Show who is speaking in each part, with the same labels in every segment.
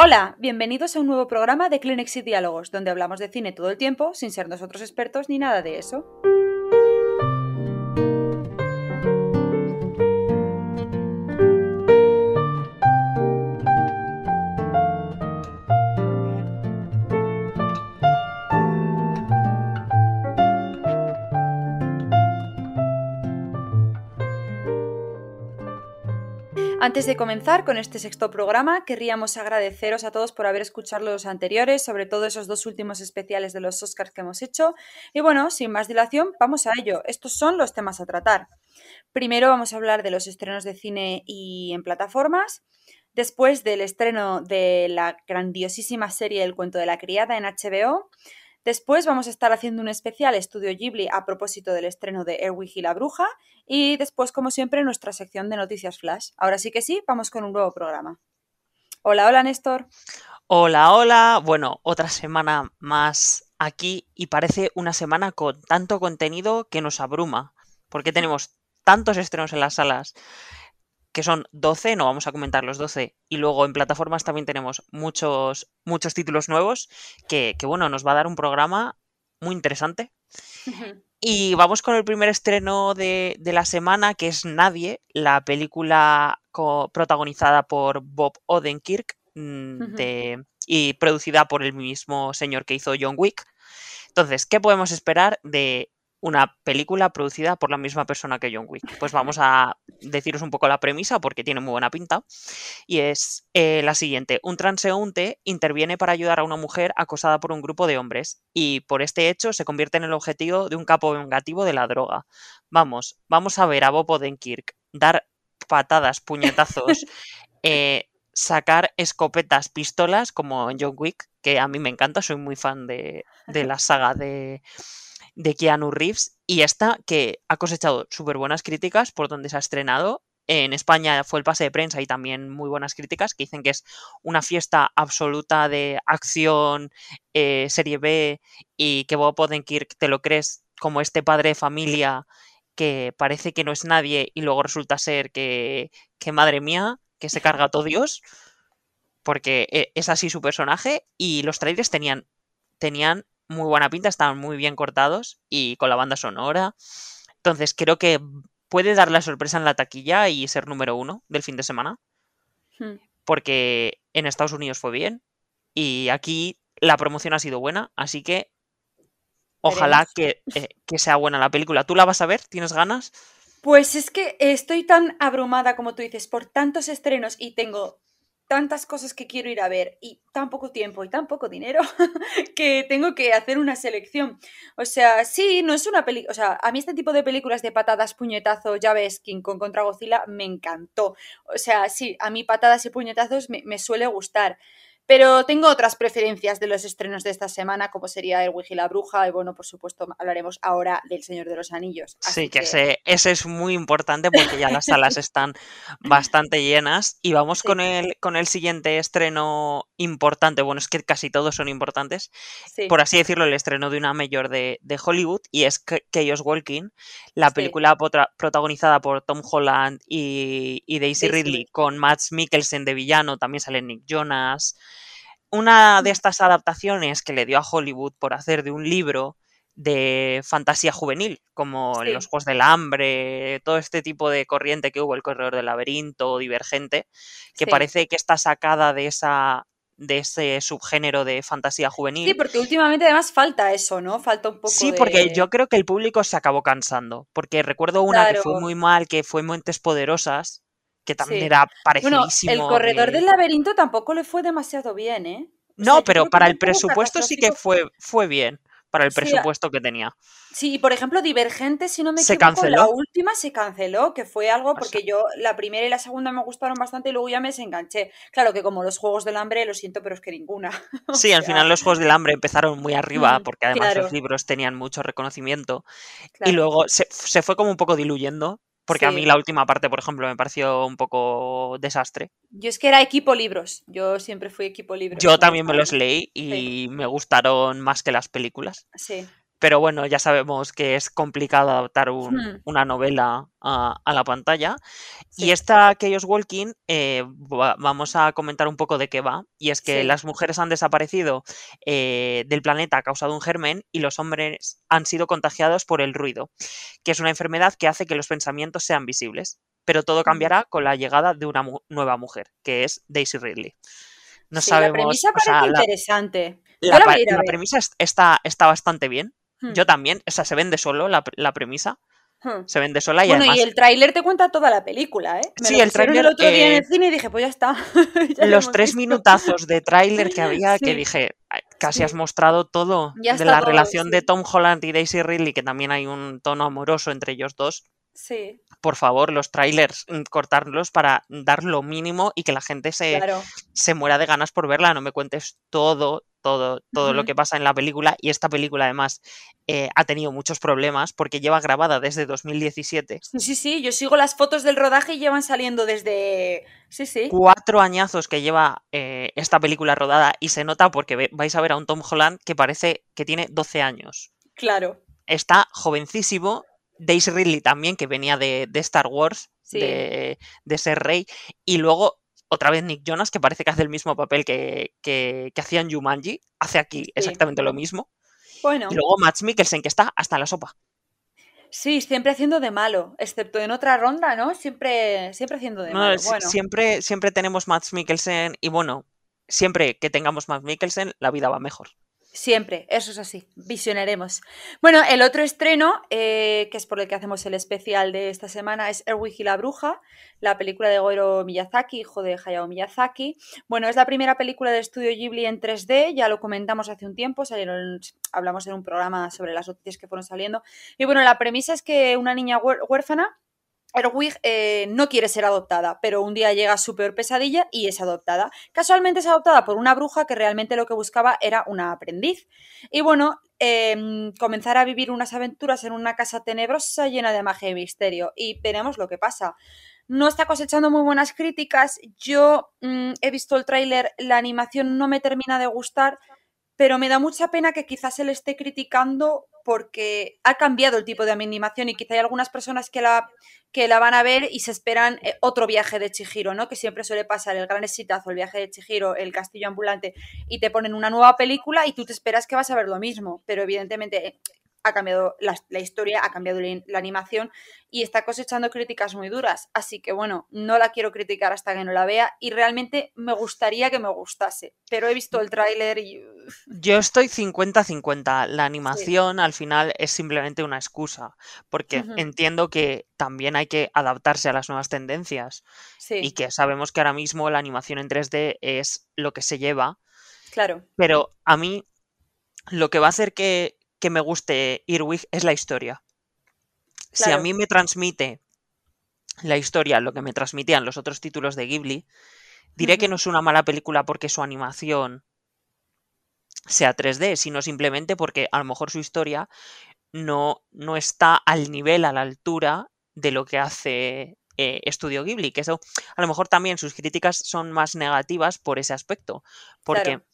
Speaker 1: Hola, bienvenidos a un nuevo programa de Clinics y Diálogos, donde hablamos de cine todo el tiempo sin ser nosotros expertos ni nada de eso. Antes de comenzar con este sexto programa, querríamos agradeceros a todos por haber escuchado los anteriores, sobre todo esos dos últimos especiales de los Oscars que hemos hecho. Y bueno, sin más dilación, vamos a ello. Estos son los temas a tratar. Primero vamos a hablar de los estrenos de cine y en plataformas. Después del estreno de la grandiosísima serie El cuento de la criada en HBO. Después vamos a estar haciendo un especial estudio Ghibli a propósito del estreno de Erwig y la bruja y después, como siempre, nuestra sección de noticias flash. Ahora sí que sí, vamos con un nuevo programa. Hola, hola Néstor.
Speaker 2: Hola, hola. Bueno, otra semana más aquí y parece una semana con tanto contenido que nos abruma, porque tenemos tantos estrenos en las salas que son 12, no vamos a comentar los 12, y luego en plataformas también tenemos muchos, muchos títulos nuevos, que, bueno, nos va a dar un programa muy interesante. Y vamos con el primer estreno de, la semana, que es Nadie, la película protagonizada por Bob Odenkirk mm, y producida por el mismo señor que hizo John Wick. Entonces, ¿qué podemos esperar de una película producida por la misma persona que John Wick. Pues vamos a deciros un poco la premisa porque tiene muy buena pinta. Y es eh, la siguiente. Un transeúnte interviene para ayudar a una mujer acosada por un grupo de hombres y por este hecho se convierte en el objetivo de un capo vengativo de la droga. Vamos, vamos a ver a Bob Odenkirk dar patadas, puñetazos, eh, sacar escopetas, pistolas como en John Wick, que a mí me encanta, soy muy fan de, de la saga de de Keanu Reeves y esta que ha cosechado súper buenas críticas por donde se ha estrenado. En España fue el pase de prensa y también muy buenas críticas que dicen que es una fiesta absoluta de acción, eh, serie B y que Bob Odenkirk te lo crees como este padre de familia que parece que no es nadie y luego resulta ser que, que madre mía, que se carga a todo Dios, porque eh, es así su personaje y los trailers tenían, tenían muy buena pinta, estaban muy bien cortados y con la banda sonora. Entonces creo que puede dar la sorpresa en la taquilla y ser número uno del fin de semana. Hmm. Porque en Estados Unidos fue bien y aquí la promoción ha sido buena, así que ojalá que, eh, que, sea buena la película. ¿Tú la vas a ver? ¿Tienes ganas?
Speaker 1: Pues es que estoy tan abrumada, como tú dices, por tantos estrenos y tengo tantas cosas que quiero ir a ver y tan poco tiempo y tan poco dinero que tengo que hacer una selección. O sea, sí, no es una película, o sea, a mí este tipo de películas de patadas, puñetazo, ya ves, King Kong contra Godzilla me encantó. O sea, sí, a mí patadas y puñetazos me, me suele gustar. Pero tengo otras preferencias de los estrenos de esta semana, como sería El y la Bruja, y bueno, por supuesto, hablaremos ahora del Señor de los Anillos.
Speaker 2: sí, que, Ese, ese, es muy importante porque ya las salas están bastante llenas. Y vamos con, el, con el siguiente estreno importante. Bueno, es que casi todos son importantes. Por así decirlo, el estreno de una mayor de, Hollywood, y es Chaos Walking, la película protagonizada por Tom Holland y, Daisy Ridley, con Matt Mikkelsen de villano, también sale Nick Jonas. Una de estas adaptaciones que le dio a Hollywood por hacer de un libro de fantasía juvenil, como Los Juegos del Hambre, todo este tipo de corriente que hubo, El Corredor del Laberinto, Divergente, que parece que está sacada de esa de ese subgénero de fantasía juvenil.
Speaker 1: Sí, porque últimamente además falta eso, ¿no? Falta un poco.
Speaker 2: Sí, porque yo creo que el público se acabó cansando. Porque recuerdo una que fue muy mal, que fue Montes Poderosas, que también era parecidísimo.
Speaker 1: Bueno, el corredor del laberinto tampoco le fue demasiado bien, ¿eh?
Speaker 2: no, pero para el presupuesto sí que fue, fue bien para el presupuesto que tenía.
Speaker 1: Sí, y por ejemplo, Divergente, si no me equivoco, canceló? la última se canceló, que fue algo porque yo la primera y la segunda me gustaron bastante y luego ya me desenganché. Claro que como los Juegos del Hambre, lo siento, pero es que ninguna.
Speaker 2: sí, al final los Juegos del Hambre empezaron muy arriba porque además los libros tenían mucho reconocimiento y luego se, se, fue como un poco diluyendo porque a mí la última parte, por ejemplo, me pareció un poco desastre.
Speaker 1: Yo es que era equipo libros. Yo siempre fui equipo libros.
Speaker 2: Yo también me los leí y me gustaron más que las películas.
Speaker 1: Sí.
Speaker 2: Pero bueno, ya sabemos que es complicado adaptar un-
Speaker 1: Hmm,
Speaker 2: una novela a, a la pantalla. Y esta Chaos Walking, eh, va- vamos a comentar un poco de qué va. Y es que
Speaker 1: sí.
Speaker 2: las mujeres han desaparecido eh, del planeta a causa de un germen y los hombres han sido contagiados por el ruido, que es una enfermedad que hace que los pensamientos sean visibles. Pero todo
Speaker 1: Mm.
Speaker 2: cambiará con la llegada de una mu- nueva mujer, que es Daisy Ridley. No
Speaker 1: Sí, la premisa
Speaker 2: o sea,
Speaker 1: parece
Speaker 2: la,
Speaker 1: interesante.
Speaker 2: La
Speaker 1: la
Speaker 2: premisa es- está, está bastante bien.
Speaker 1: Hmm,
Speaker 2: Yo también, o sea, se vende solo la, la premisa,
Speaker 1: hmm.
Speaker 2: se vende sola y
Speaker 1: Bueno, y
Speaker 2: además,
Speaker 1: el tráiler te cuenta toda la película, ¿eh? Me
Speaker 2: sí,
Speaker 1: lo
Speaker 2: el
Speaker 1: pusieron el
Speaker 2: tráiler,
Speaker 1: otro día en
Speaker 2: eh,
Speaker 1: el cine y dije, pues ya está, ya
Speaker 2: los tres
Speaker 1: visto.
Speaker 2: minutazos de tráiler que había, que dije, "Ay, casi has mostrado todo
Speaker 1: ya
Speaker 2: de la
Speaker 1: todo,
Speaker 2: relación de Tom Holland y Daisy Ridley, que también hay un tono amoroso entre ellos dos.
Speaker 1: Sí,
Speaker 2: Por favor, los trailers, mm, cortarlos para dar lo mínimo y que la gente se,
Speaker 1: claro.
Speaker 2: se muera de ganas por verla. No me cuentes todo, todo, todo lo que pasa en la película. Y esta película, además, eh, ha tenido muchos problemas porque lleva grabada desde 2017.
Speaker 1: Sí, sí, sí, yo sigo las fotos del rodaje y llevan saliendo desde... Sí, sí,
Speaker 2: Cuatro añazos que lleva eh, esta película rodada y se nota porque vais a ver a un Tom Holland que parece que tiene 12 años.
Speaker 1: claro,
Speaker 2: Está jovencísimo. Daisy Ridley también, que venía de, de Star Wars,
Speaker 1: sí,
Speaker 2: de, de ser rey. Y luego, otra vez Nick Jonas, que parece que hace el mismo papel que, que, que hacía en Jumanji. Hace aquí
Speaker 1: sí.
Speaker 2: exactamente lo mismo. Y
Speaker 1: Bueno,
Speaker 2: luego Max Mikkelsen, que está hasta en la sopa.
Speaker 1: sí, siempre haciendo de malo, excepto en otra ronda, ¿no? Siempre, siempre haciendo de
Speaker 2: No,
Speaker 1: malo. Bueno,
Speaker 2: siempre, siempre tenemos Max Mikkelsen y bueno, siempre que tengamos Max Mikkelsen, la vida va mejor.
Speaker 1: Siempre, eso es así, visionaremos. Bueno, el otro estreno, eh, que es por el que hacemos el especial de esta semana, es Erwin y la Bruja, la película de Goro Miyazaki, hijo de Hayao Miyazaki. Bueno, es la primera película de estudio Ghibli en 3D, ya lo comentamos hace un tiempo, salieron, hablamos en un programa sobre las noticias que fueron saliendo. Y bueno, la premisa es que una niña huérfana Erwig eh, no quiere ser adoptada, pero un día llega su peor pesadilla y es adoptada. Casualmente es adoptada por una bruja que realmente lo que buscaba era una aprendiz. Y bueno, eh, comenzar a vivir unas aventuras en una casa tenebrosa llena de magia y misterio. Y veremos lo que pasa. No está cosechando muy buenas críticas. Yo mm, he visto el tráiler, la animación no me termina de gustar, pero me da mucha pena que quizás se le esté criticando porque ha cambiado el tipo de animación y quizá hay algunas personas que la, que la van a ver y se esperan eh, otro viaje de Chihiro, ¿no? Que siempre suele pasar el gran exitazo, el viaje de Chihiro, el castillo ambulante, y te ponen una nueva película y tú te esperas que vas a ver lo mismo, pero evidentemente eh, ha cambiado la, la historia, ha cambiado la, la animación y está cosechando críticas muy duras. Así que bueno, no la quiero criticar hasta que no la vea y realmente me gustaría que me gustase, pero he visto el tráiler y...
Speaker 2: Yo estoy 50-50. La
Speaker 1: Sí.
Speaker 2: animación al final es simplemente una excusa, porque entiendo que también hay que adaptarse a las nuevas tendencias y
Speaker 1: Sí,
Speaker 2: que sabemos que ahora mismo la animación en 3D es lo que se lleva,
Speaker 1: claro,
Speaker 2: pero a mí lo que va a hacer que, que me guste Earwig es la historia. Si a mí me transmite la historia lo que me transmitían los otros títulos de Ghibli, diré que no es una mala película porque su animación sea 3D, sino simplemente porque a lo mejor su historia no, no está al nivel, a la altura de lo que hace eh, Estudio Ghibli, que eso a lo mejor también sus críticas son más negativas por ese aspecto, porque
Speaker 1: Claro,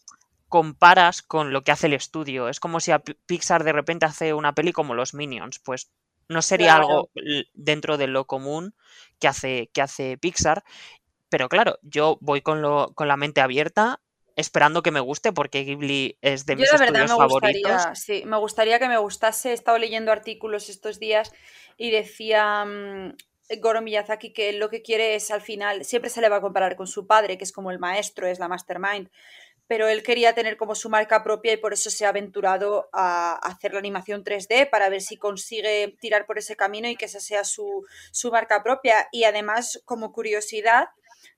Speaker 2: comparas con lo que hace el estudio. Es como si a Pi- Pixar de repente hace una peli como Los Minions, pues no sería
Speaker 1: claro.
Speaker 2: algo dentro de lo común que hace, que hace Pixar, pero claro, yo voy con, lo, con la mente abierta esperando que me guste porque Ghibli es de
Speaker 1: Yo
Speaker 2: mis
Speaker 1: la verdad
Speaker 2: estudios
Speaker 1: me
Speaker 2: favoritos.
Speaker 1: gustaría, sí, me gustaría que me gustase. He estado leyendo artículos estos días y decía mm, Goro Miyazaki que lo que quiere es al final, siempre se le va a comparar con su padre, que es como el maestro, es la mastermind, pero él quería tener como su marca propia y por eso se ha aventurado a hacer la animación 3D para ver si consigue tirar por ese camino y que esa sea su, su marca propia. Y además, como curiosidad,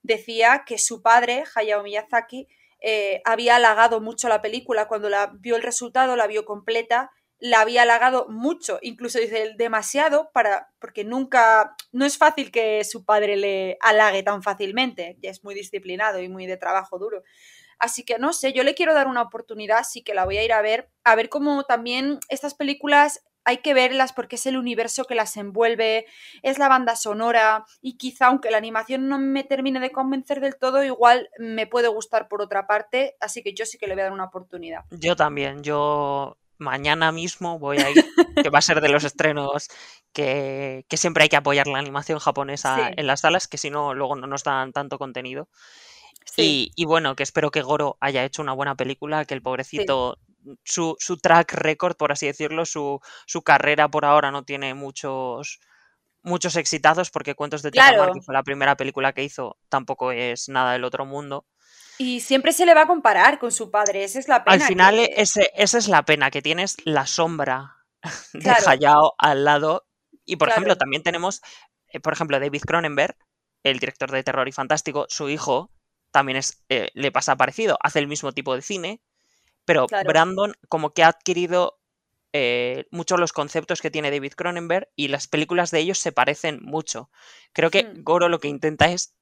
Speaker 1: decía que su padre, Hayao Miyazaki, eh, había halagado mucho la película cuando la vio el resultado, la vio completa, la había halagado mucho, incluso dice demasiado para porque nunca no es fácil que su padre le halague tan fácilmente, ya es muy disciplinado y muy de trabajo duro. Así que no sé, yo le quiero dar una oportunidad, sí que la voy a ir a ver, a ver cómo también estas películas hay que verlas porque es el universo que las envuelve, es la banda sonora y quizá aunque la animación no me termine de convencer del todo, igual me puede gustar por otra parte, así que yo sí que le voy a dar una oportunidad.
Speaker 2: Yo también, yo mañana mismo voy a ir, que va a ser de los estrenos que, siempre hay que apoyar la animación japonesa en las salas, que si no, luego no nos dan tanto contenido. Y, bueno, que espero que Goro haya hecho una buena película, que el pobrecito, su, track record, por así decirlo, su, su, carrera por ahora no tiene muchos muchos exitazos, porque Cuentos de Terramar, que fue la primera película que hizo, tampoco es nada del otro mundo.
Speaker 1: Y siempre se le va a comparar con su padre, esa es la pena.
Speaker 2: Al final, ese, esa es la pena, que tienes la sombra de Hayao al lado. Y por ejemplo, también tenemos, eh, por ejemplo, David Cronenberg, el director de Terror y Fantástico, su hijo también es, eh, le pasa parecido, hace el mismo tipo de cine, pero Brandon como que ha adquirido eh, mucho los conceptos que tiene David Cronenberg y las películas de ellos se parecen mucho. Creo que hmm. Goro lo que intenta es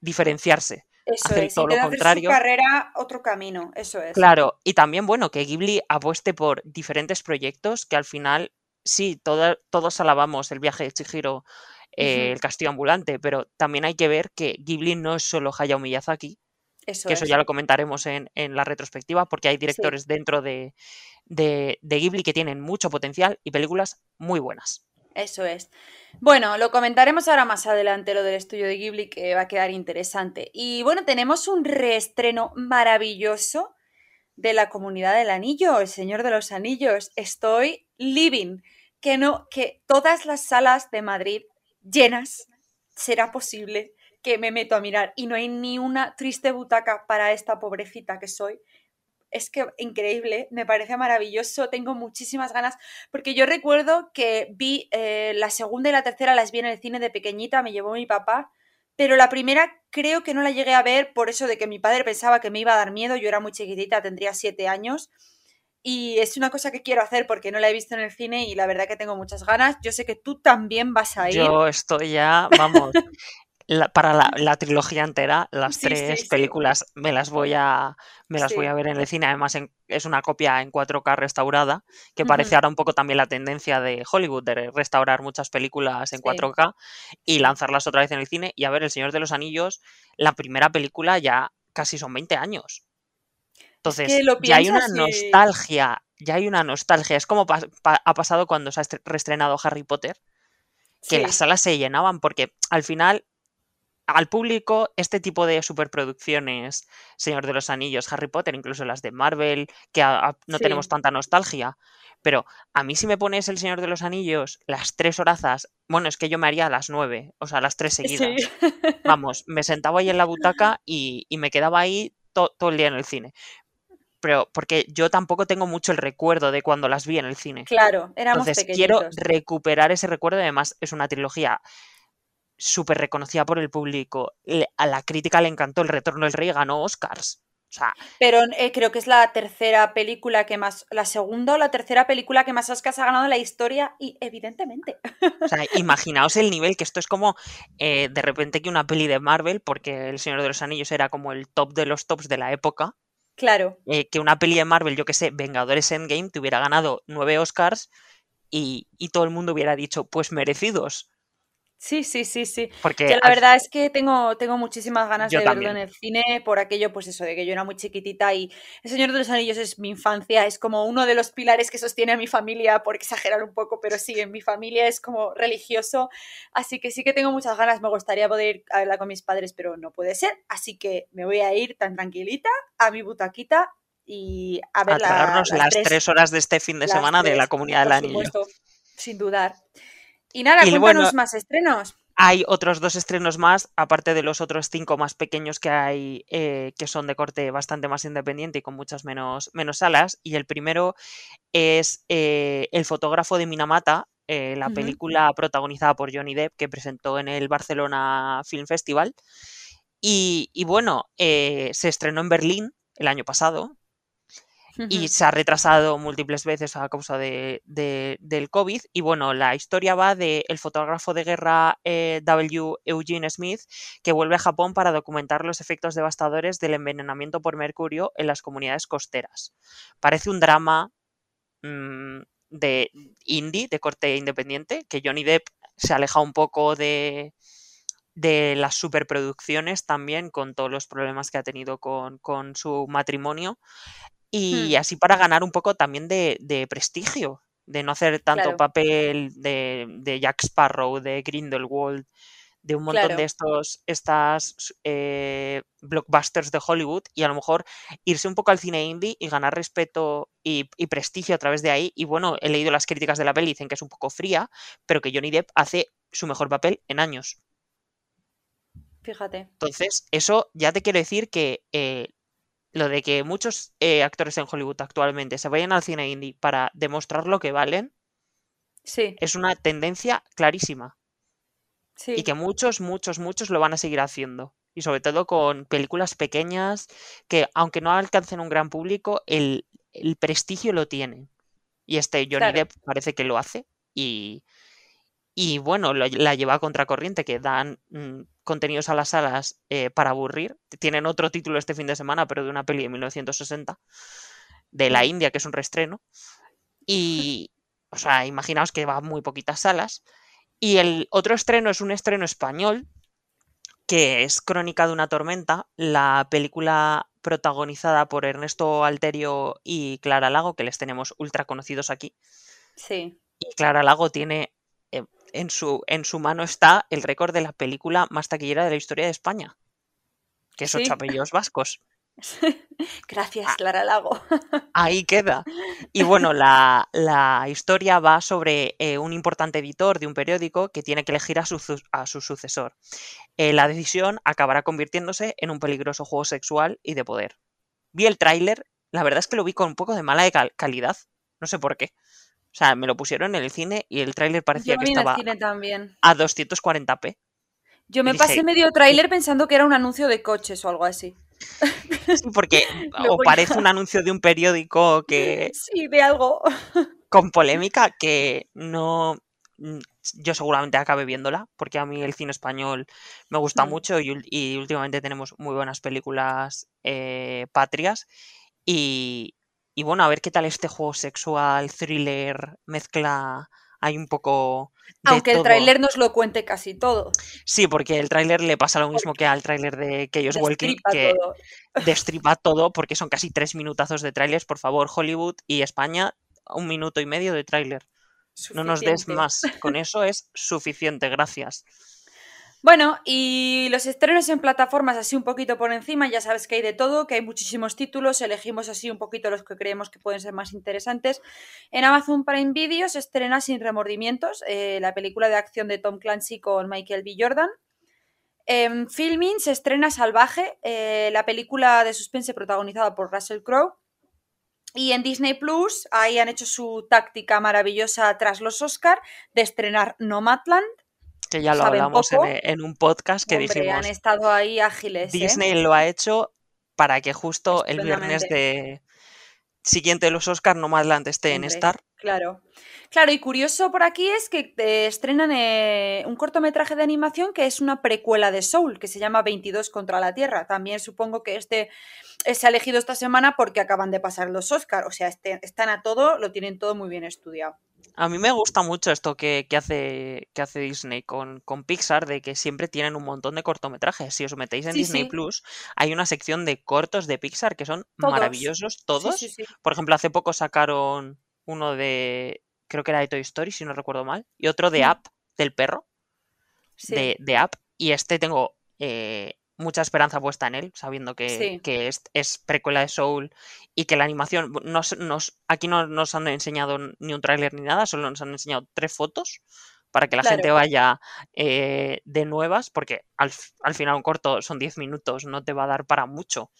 Speaker 2: diferenciarse.
Speaker 1: Eso hacer es, todo lo contrario. Su carrera otro camino, eso es.
Speaker 2: Claro, y también, bueno, que Ghibli apueste por diferentes proyectos que al final, sí, todos alabamos el viaje de Chihiro, eh, el castillo ambulante, pero también hay que ver que Ghibli no es solo Hayao Miyazaki, eso que eso ya lo comentaremos en, la retrospectiva, porque hay directores dentro de, de Ghibli que tienen mucho potencial y películas muy buenas.
Speaker 1: Eso es. Bueno, lo comentaremos ahora más adelante, lo del estudio de Ghibli, que va a quedar interesante. Y bueno, tenemos un reestreno maravilloso de la comunidad del anillo, el Señor de los Anillos. Estoy living. Que no, que todas las salas de Madrid llenas será posible que me meto a mirar y no hay ni una triste butaca para esta pobrecita que soy es que increíble, me parece maravilloso, tengo muchísimas ganas, porque yo recuerdo que vi eh, la segunda y la tercera, las vi en el cine de pequeñita, me llevó mi papá, pero la primera creo que no la llegué a ver por eso de que mi padre pensaba que me iba a dar miedo, yo era muy chiquitita, tendría siete años, y es una cosa que quiero hacer porque no la he visto en el cine y la verdad que tengo muchas ganas. Yo sé que tú también vas a ir.
Speaker 2: Yo estoy ya, vamos, para la, trilogía entera, las tres películas me las voy a me las voy a ver en el cine. Además, es una copia en 4K restaurada, que parece ahora un poco también la tendencia de Hollywood de restaurar muchas películas en 4K y lanzarlas otra vez en el cine. Y a ver, El Señor de los Anillos, la primera película ya casi son 20 años. Entonces, ya hay una nostalgia, ya hay una nostalgia. Es como ha pasado cuando se ha reestrenado Harry Potter, que las salas se llenaban, porque al final al público este tipo de superproducciones, Señor de los Anillos, Harry Potter, incluso las de Marvel, que no tenemos tanta nostalgia. Pero a mí si me pones El Señor de los Anillos, las tres horazas, bueno, es que yo me haría las nueve, o sea, las tres seguidas. Vamos, me sentaba ahí en la butaca y, me quedaba ahí todo el día en el cine. Pero porque yo tampoco tengo mucho el recuerdo de cuando las vi en el cine.
Speaker 1: Claro, éramos
Speaker 2: Entonces quiero recuperar ese recuerdo. Además, es una trilogía súper reconocida por el público. a la crítica le encantó El Retorno del Rey, ganó Oscars. O sea,
Speaker 1: Pero eh, creo que es la tercera película que más, la segunda o la tercera película que más Oscars ha ganado en la historia y evidentemente.
Speaker 2: O sea, imaginaos el nivel, que esto es como eh, de repente que una peli de Marvel, porque El Señor de los Anillos era como el top de los tops de la época.
Speaker 1: Claro.
Speaker 2: Eh, que una peli de Marvel, yo que sé, Vengadores Endgame, te hubiera ganado nueve Oscars y, y todo el mundo hubiera dicho, pues merecidos.
Speaker 1: Sí, sí, sí, sí. Porque la verdad es que tengo, tengo muchísimas ganas de verlo en el cine por aquello, pues eso, de que yo era muy chiquitita y El Señor de los Anillos es mi infancia, es como uno de los pilares que sostiene a mi familia, por exagerar un poco, pero sí, en mi familia es como religioso, así que sí que tengo muchas ganas, me gustaría poder ir a verla con mis padres, pero no puede ser, así que me voy a ir tan tranquilita a mi butaquita y a ver
Speaker 2: las, tres, horas de este fin de semana de la Comunidad del Anillo.
Speaker 1: sin dudar. Y nada, cuéntanos más estrenos.
Speaker 2: Hay otros dos estrenos más, aparte de los otros cinco más pequeños que hay, eh, que son de corte bastante más independiente y con muchas menos, menos salas. Y el primero es eh, El fotógrafo de Minamata, eh, la película protagonizada por Johnny Depp que presentó en el Barcelona Film Festival. Y, y bueno, se estrenó en Berlín el año pasado, y se ha retrasado múltiples veces a causa de, del COVID. Y bueno, la historia va del el fotógrafo de guerra eh, W. Eugene Smith, que vuelve a Japón para documentar los efectos devastadores del envenenamiento por mercurio en las comunidades costeras. Parece un drama mm, de indie, de corte independiente, que Johnny Depp se aleja un poco de, de las superproducciones también, con todos los problemas que ha tenido con, con su matrimonio. Y
Speaker 1: Hmm,
Speaker 2: así para ganar un poco también de, de prestigio, de no hacer tanto
Speaker 1: claro,
Speaker 2: papel de, de Jack Sparrow, de Grindelwald, de un montón de estos estas eh, blockbusters de Hollywood y a lo mejor irse un poco al cine indie y ganar respeto y, y prestigio a través de ahí. Y bueno, he leído las críticas de la peli, dicen que es un poco fría, pero que Johnny Depp hace su mejor papel en años.
Speaker 1: Fíjate.
Speaker 2: Entonces, eso ya te quiero decir que eh, lo de que muchos eh, actores en Hollywood actualmente se vayan al cine indie para demostrar lo que valen
Speaker 1: Sí,
Speaker 2: es una tendencia clarísima y que muchos, muchos, muchos lo van a seguir haciendo. Y sobre todo con películas pequeñas que, aunque no alcancen un gran público, el, el prestigio lo tienen. Y este Johnny
Speaker 1: claro.
Speaker 2: Depp parece que lo hace y, y bueno, lo- la lleva a contracorriente, que dan mm, contenidos a las salas eh, para aburrir. Tienen otro título este fin de semana, pero de una peli de 1960, de la
Speaker 1: Mm,
Speaker 2: India, que es un reestreno. Y, o sea, imaginaos que va a muy poquitas salas. Y el otro estreno es un estreno español, que es Crónica de una tormenta, la película protagonizada por Ernesto Alterio y Clara Lago, que les tenemos ultra conocidos aquí.
Speaker 1: Sí.
Speaker 2: Y Clara Lago tiene, en su, en su mano está el récord de la película más taquillera de la historia de España, que es Ocho
Speaker 1: Sí.
Speaker 2: apellidos vascos.
Speaker 1: Gracias,
Speaker 2: Ah,
Speaker 1: Clara Lago.
Speaker 2: Ahí queda. Y bueno, la, la historia va sobre eh, un importante editor de un periódico que tiene que elegir a su, su- a su sucesor. Eh, la decisión acabará convirtiéndose en un peligroso juego sexual y de poder. Vi el tráiler, la verdad es que lo vi con un poco de mala de cal- calidad, no sé por qué. O sea, me lo pusieron en el cine y el tráiler parecía que estaba
Speaker 1: también.
Speaker 2: a 240p.
Speaker 1: Yo
Speaker 2: Y
Speaker 1: me pasé
Speaker 2: dije,
Speaker 1: medio tráiler pensando que era un anuncio de coches o algo así.
Speaker 2: sí, porque o parece un anuncio de un periódico que
Speaker 1: Sí, de algo.
Speaker 2: con polémica que no mm, yo seguramente acabe viéndola porque a mí el cine español me gusta
Speaker 1: Mm.
Speaker 2: mucho y últimamente tenemos muy buenas películas eh, patrias y, y bueno a ver qué tal este juego sexual thriller mezcla hay un poco de
Speaker 1: Aunque el tráiler nos lo cuente casi todo.
Speaker 2: sí porque el tráiler le pasa lo mismo que al tráiler de Chaos Walking que
Speaker 1: todo.
Speaker 2: destripa todo porque son casi tres minutazos de trailers por favor Hollywood y España un minuto y medio de tráiler no nos des más. Con eso es suficiente, gracias.
Speaker 1: Bueno, y los estrenos en plataformas así un poquito por encima, ya sabes que hay de todo, que hay muchísimos títulos, elegimos así un poquito los que creemos que pueden ser más interesantes. En Amazon Prime Video se estrena Sin Remordimientos, eh, la película de acción de Tom Clancy con Michael B. Jordan. En Filming se estrena Salvaje, eh, la película de suspense protagonizada por Russell Crowe. Y en Disney Plus, ahí han hecho su táctica maravillosa tras los Oscar de estrenar Nomadland.
Speaker 2: Que ya lo hablamos en, e- en un podcast que
Speaker 1: Hombre, han
Speaker 2: dijimos,
Speaker 1: estado ahí ágiles, ¿eh?
Speaker 2: Disney lo ha hecho para que justo el viernes de siguiente de los Oscars Nomadland esté en Star.
Speaker 1: claro. Claro, y curioso por aquí es que eh, estrenan eh, un cortometraje de animación que es una precuela de Soul, que se llama 22 contra la Tierra. También supongo que este eh, se ha elegido esta semana porque acaban de pasar los Oscar. O sea, este- están a todo, lo tienen todo muy bien estudiado.
Speaker 2: A mí me gusta mucho esto que, que hace, que hace Disney con, con Pixar, de que siempre tienen un montón de cortometrajes. Si os metéis en
Speaker 1: Sí,
Speaker 2: Disney
Speaker 1: sí,
Speaker 2: Plus, hay una sección de cortos de Pixar que son
Speaker 1: todos.
Speaker 2: maravillosos, todos.
Speaker 1: sí.
Speaker 2: Por ejemplo, hace poco sacaron uno de, creo que era de Toy Story, si no recuerdo mal, y otro de App, del perro,
Speaker 1: Sí,
Speaker 2: de, de App. Y este tengo eh, mucha esperanza puesta en él, sabiendo que,
Speaker 1: sí,
Speaker 2: que es, es precuela de Soul y que la animación, nos, nos- aquí no nos han enseñado ni un tráiler ni nada, solo nos han enseñado tres fotos para que la gente vaya eh, de nuevas, porque al, al final un corto son 10 minutos, no te va a dar para mucho,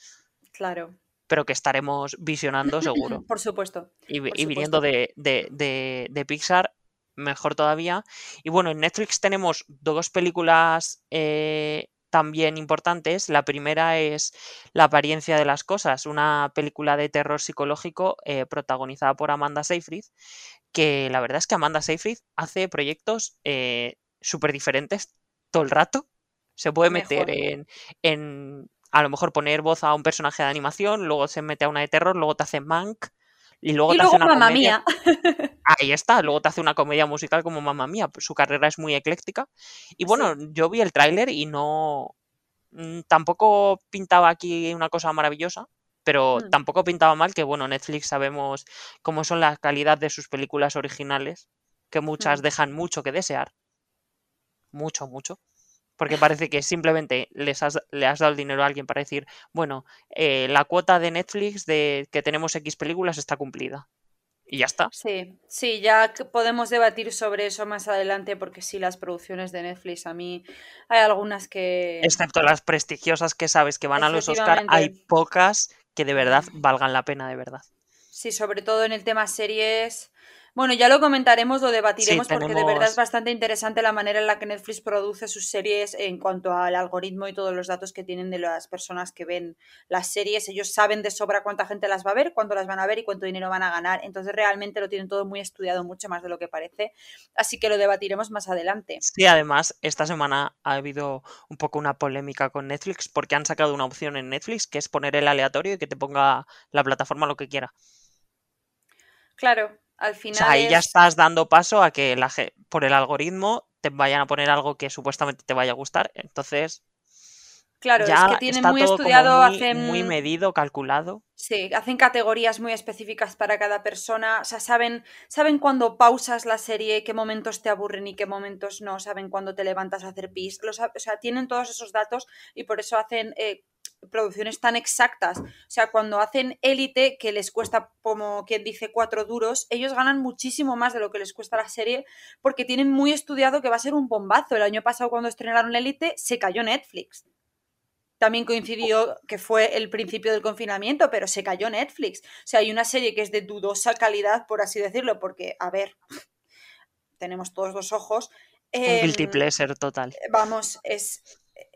Speaker 1: claro.
Speaker 2: pero que estaremos visionando seguro.
Speaker 1: Por supuesto,
Speaker 2: Y,
Speaker 1: por
Speaker 2: y viniendo de, de- de- de Pixar, mejor todavía. Y bueno, en Netflix tenemos dos películas eh, también importantes. La primera es La apariencia de las cosas, una película de terror psicológico eh, protagonizada por Amanda Seyfried, que la verdad es que Amanda Seyfried hace proyectos eh, súper diferentes todo el rato. Se puede meter
Speaker 1: Mejor.
Speaker 2: en, en, a lo mejor poner voz a un personaje de animación, luego se mete a una de terror, luego te hace Mank y luego
Speaker 1: Y
Speaker 2: te hace una
Speaker 1: Mamma
Speaker 2: comedia.
Speaker 1: Mía.
Speaker 2: Ahí está, luego te hace una comedia musical como Mamma Mía. pues Su carrera es muy ecléctica. Y bueno,
Speaker 1: Sí,
Speaker 2: yo vi el tráiler y no. mm, Tampoco pintaba aquí una cosa maravillosa, pero
Speaker 1: Mm.
Speaker 2: tampoco pintaba mal que, bueno, Netflix sabemos cómo son la calidad de sus películas originales, que muchas
Speaker 1: Mm.
Speaker 2: dejan mucho que desear. Mucho, mucho. Porque parece que simplemente les has, le has dado el dinero a alguien para decir, bueno, eh, la cuota de Netflix de que tenemos X películas está cumplida. Y ya está.
Speaker 1: Sí, sí, ya podemos debatir sobre eso más adelante porque sí, las producciones de Netflix a mí hay algunas que...
Speaker 2: Excepto las prestigiosas que sabes que van a los Oscar, hay pocas que de verdad valgan la pena, de verdad.
Speaker 1: Sí, sobre todo en el tema series. Bueno, ya lo comentaremos, lo debatiremos porque de verdad es bastante interesante la manera en la que Netflix produce sus series en cuanto al algoritmo y todos los datos que tienen de las personas que ven las series. Ellos saben de sobra cuánta gente las va a ver, cuánto las van a ver y cuánto dinero van a ganar. Entonces realmente lo tienen todo muy estudiado, mucho más de lo que parece. Así que lo debatiremos más adelante.
Speaker 2: Sí, además, esta semana ha habido un poco una polémica con Netflix porque han sacado una opción en Netflix que es poner el aleatorio y que te ponga la plataforma lo que quiera.
Speaker 1: Claro, al
Speaker 2: O
Speaker 1: final
Speaker 2: sea, ahí ya
Speaker 1: es-
Speaker 2: estás dando paso a que la, por el algoritmo te vayan a poner algo que supuestamente te vaya a gustar. Entonces,
Speaker 1: Claro,
Speaker 2: ya
Speaker 1: es que tienen muy estudiado,
Speaker 2: muy,
Speaker 1: hacen...
Speaker 2: muy medido, calculado.
Speaker 1: Sí, hacen categorías muy específicas para cada persona, o sea, saben, saben cuándo pausas la serie, qué momentos te aburren y qué momentos no, saben cuándo te levantas a hacer pis, o sea, tienen todos esos datos y por eso hacen eh, producciones tan exactas. O sea, cuando hacen élite, que les cuesta, como quien dice, cuatro duros, ellos ganan muchísimo más de lo que les cuesta la serie porque tienen muy estudiado que va a ser un bombazo. El año pasado cuando estrenaron élite se cayó Netflix. También coincidió que fue el principio del confinamiento, pero se cayó Netflix. O sea, hay una serie que es de dudosa calidad, por así decirlo, porque, a ver, tenemos todos los ojos.
Speaker 2: Un guilty
Speaker 1: Em,
Speaker 2: pleasure total.
Speaker 1: vamos, es,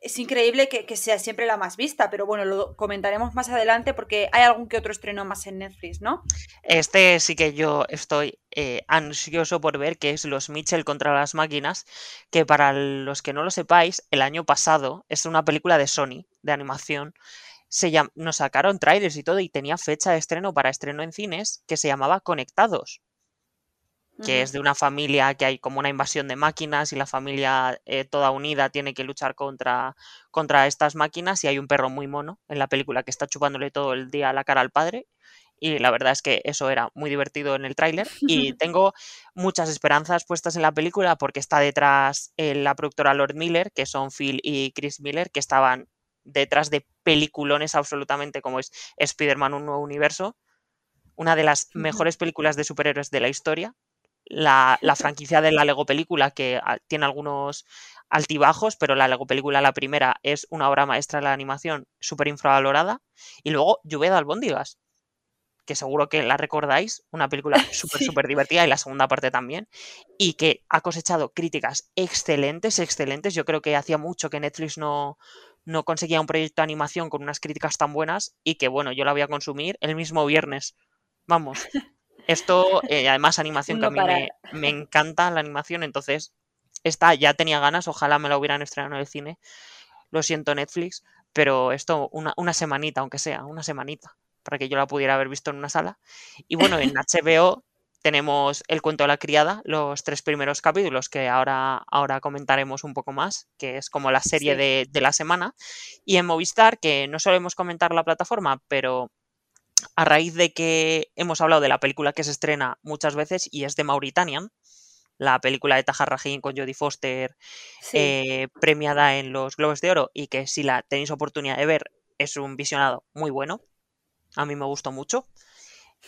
Speaker 1: es increíble que, que sea siempre la más vista, pero bueno, lo comentaremos más adelante porque hay algún que otro estreno más en Netflix, ¿no?
Speaker 2: Este sí que yo estoy eh, ansioso por ver, que es Los Mitchell contra las máquinas, que para los que no lo sepáis, el año pasado es una película de Sony, de animación. Se nos sacaron trailers y todo y tenía fecha de estreno para estreno en cines que se llamaba Conectados, que es de una familia que hay como una invasión de máquinas y la familia eh, toda unida tiene que luchar contra, contra estas máquinas y hay un perro muy mono en la película que está chupándole todo el día la cara al padre y la verdad es que eso era muy divertido en el tráiler y tengo muchas esperanzas puestas en la película porque está detrás eh, la productora Lord Miller, que son Phil y Chris Miller, que estaban detrás de peliculones absolutamente como es Spider-Man Un Nuevo Universo, una de las mejores películas de superhéroes de la historia, la, la franquicia de la Lego película que ah, tiene algunos altibajos, pero la Lego película, la primera, es una obra maestra de la animación súper infravalorada, y luego Lluvia de albóndigas, que seguro que la recordáis, una película súper,
Speaker 1: Sí.
Speaker 2: súper divertida y la segunda parte también, y que ha cosechado críticas excelentes, excelentes. Yo creo que hacía mucho que Netflix no, no conseguía un proyecto de animación con unas críticas tan buenas y que, bueno, yo la voy a consumir el mismo viernes. Vamos. Esto, eh, además, animación que a mí me, encanta la animación, entonces esta ya tenía ganas, ojalá me la hubieran estrenado en el cine. Lo siento, Netflix, pero esto, una, una semanita, aunque sea, una semanita, para que yo la pudiera haber visto en una sala. Y bueno, en HBO tenemos El cuento de la criada, los tres primeros capítulos que ahora, ahora comentaremos un poco más, que es como la serie
Speaker 1: Sí.
Speaker 2: de, de la semana. Y en Movistar, que no solemos comentar la plataforma, pero a raíz de que hemos hablado de la película que se estrena muchas veces y es de Mauritanian, la película de Tahar Rahim con Jodie Foster,
Speaker 1: Sí.
Speaker 2: eh, premiada en los Globos de Oro y que si la tenéis oportunidad de ver es un visionado muy bueno. A mí me gustó mucho.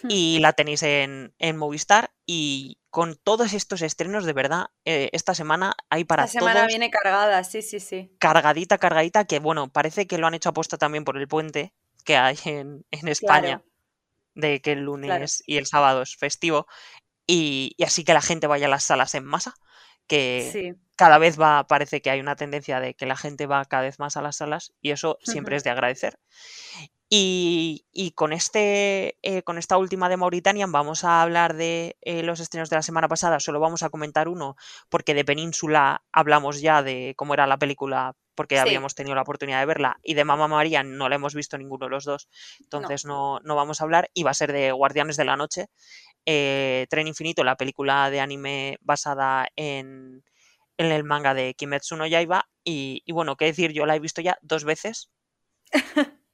Speaker 1: Hmm.
Speaker 2: Y la tenéis en, en Movistar. Y con todos estos estrenos, de verdad, eh, esta semana hay para
Speaker 1: Esta semana
Speaker 2: todos
Speaker 1: viene cargada, sí, sí, sí.
Speaker 2: cargadita, cargadita, que bueno, parece que lo han hecho aposta también por el puente que hay en, en España,
Speaker 1: Claro,
Speaker 2: de que el
Speaker 1: claro.
Speaker 2: lunes y el sábado es festivo. Y, y así que la gente vaya a las salas en masa, que
Speaker 1: Sí.
Speaker 2: cada vez va, parece que hay una tendencia de que la gente va cada vez más a las salas y eso siempre es de agradecer. Y, y con, este, eh, con esta última de Mauritania vamos a hablar de eh, los estrenos de la semana pasada, solo vamos a comentar uno porque de Península hablamos ya de cómo era la película porque
Speaker 1: Sí.
Speaker 2: habíamos tenido la oportunidad de verla y de Mamá María no la hemos visto ninguno de los dos,
Speaker 1: No.
Speaker 2: entonces no, no vamos a hablar y va a ser de Guardianes de la Noche, eh, Tren Infinito, la película de anime basada en, en el manga de Kimetsu no Yaiba y, y bueno, qué decir, yo la he visto ya dos veces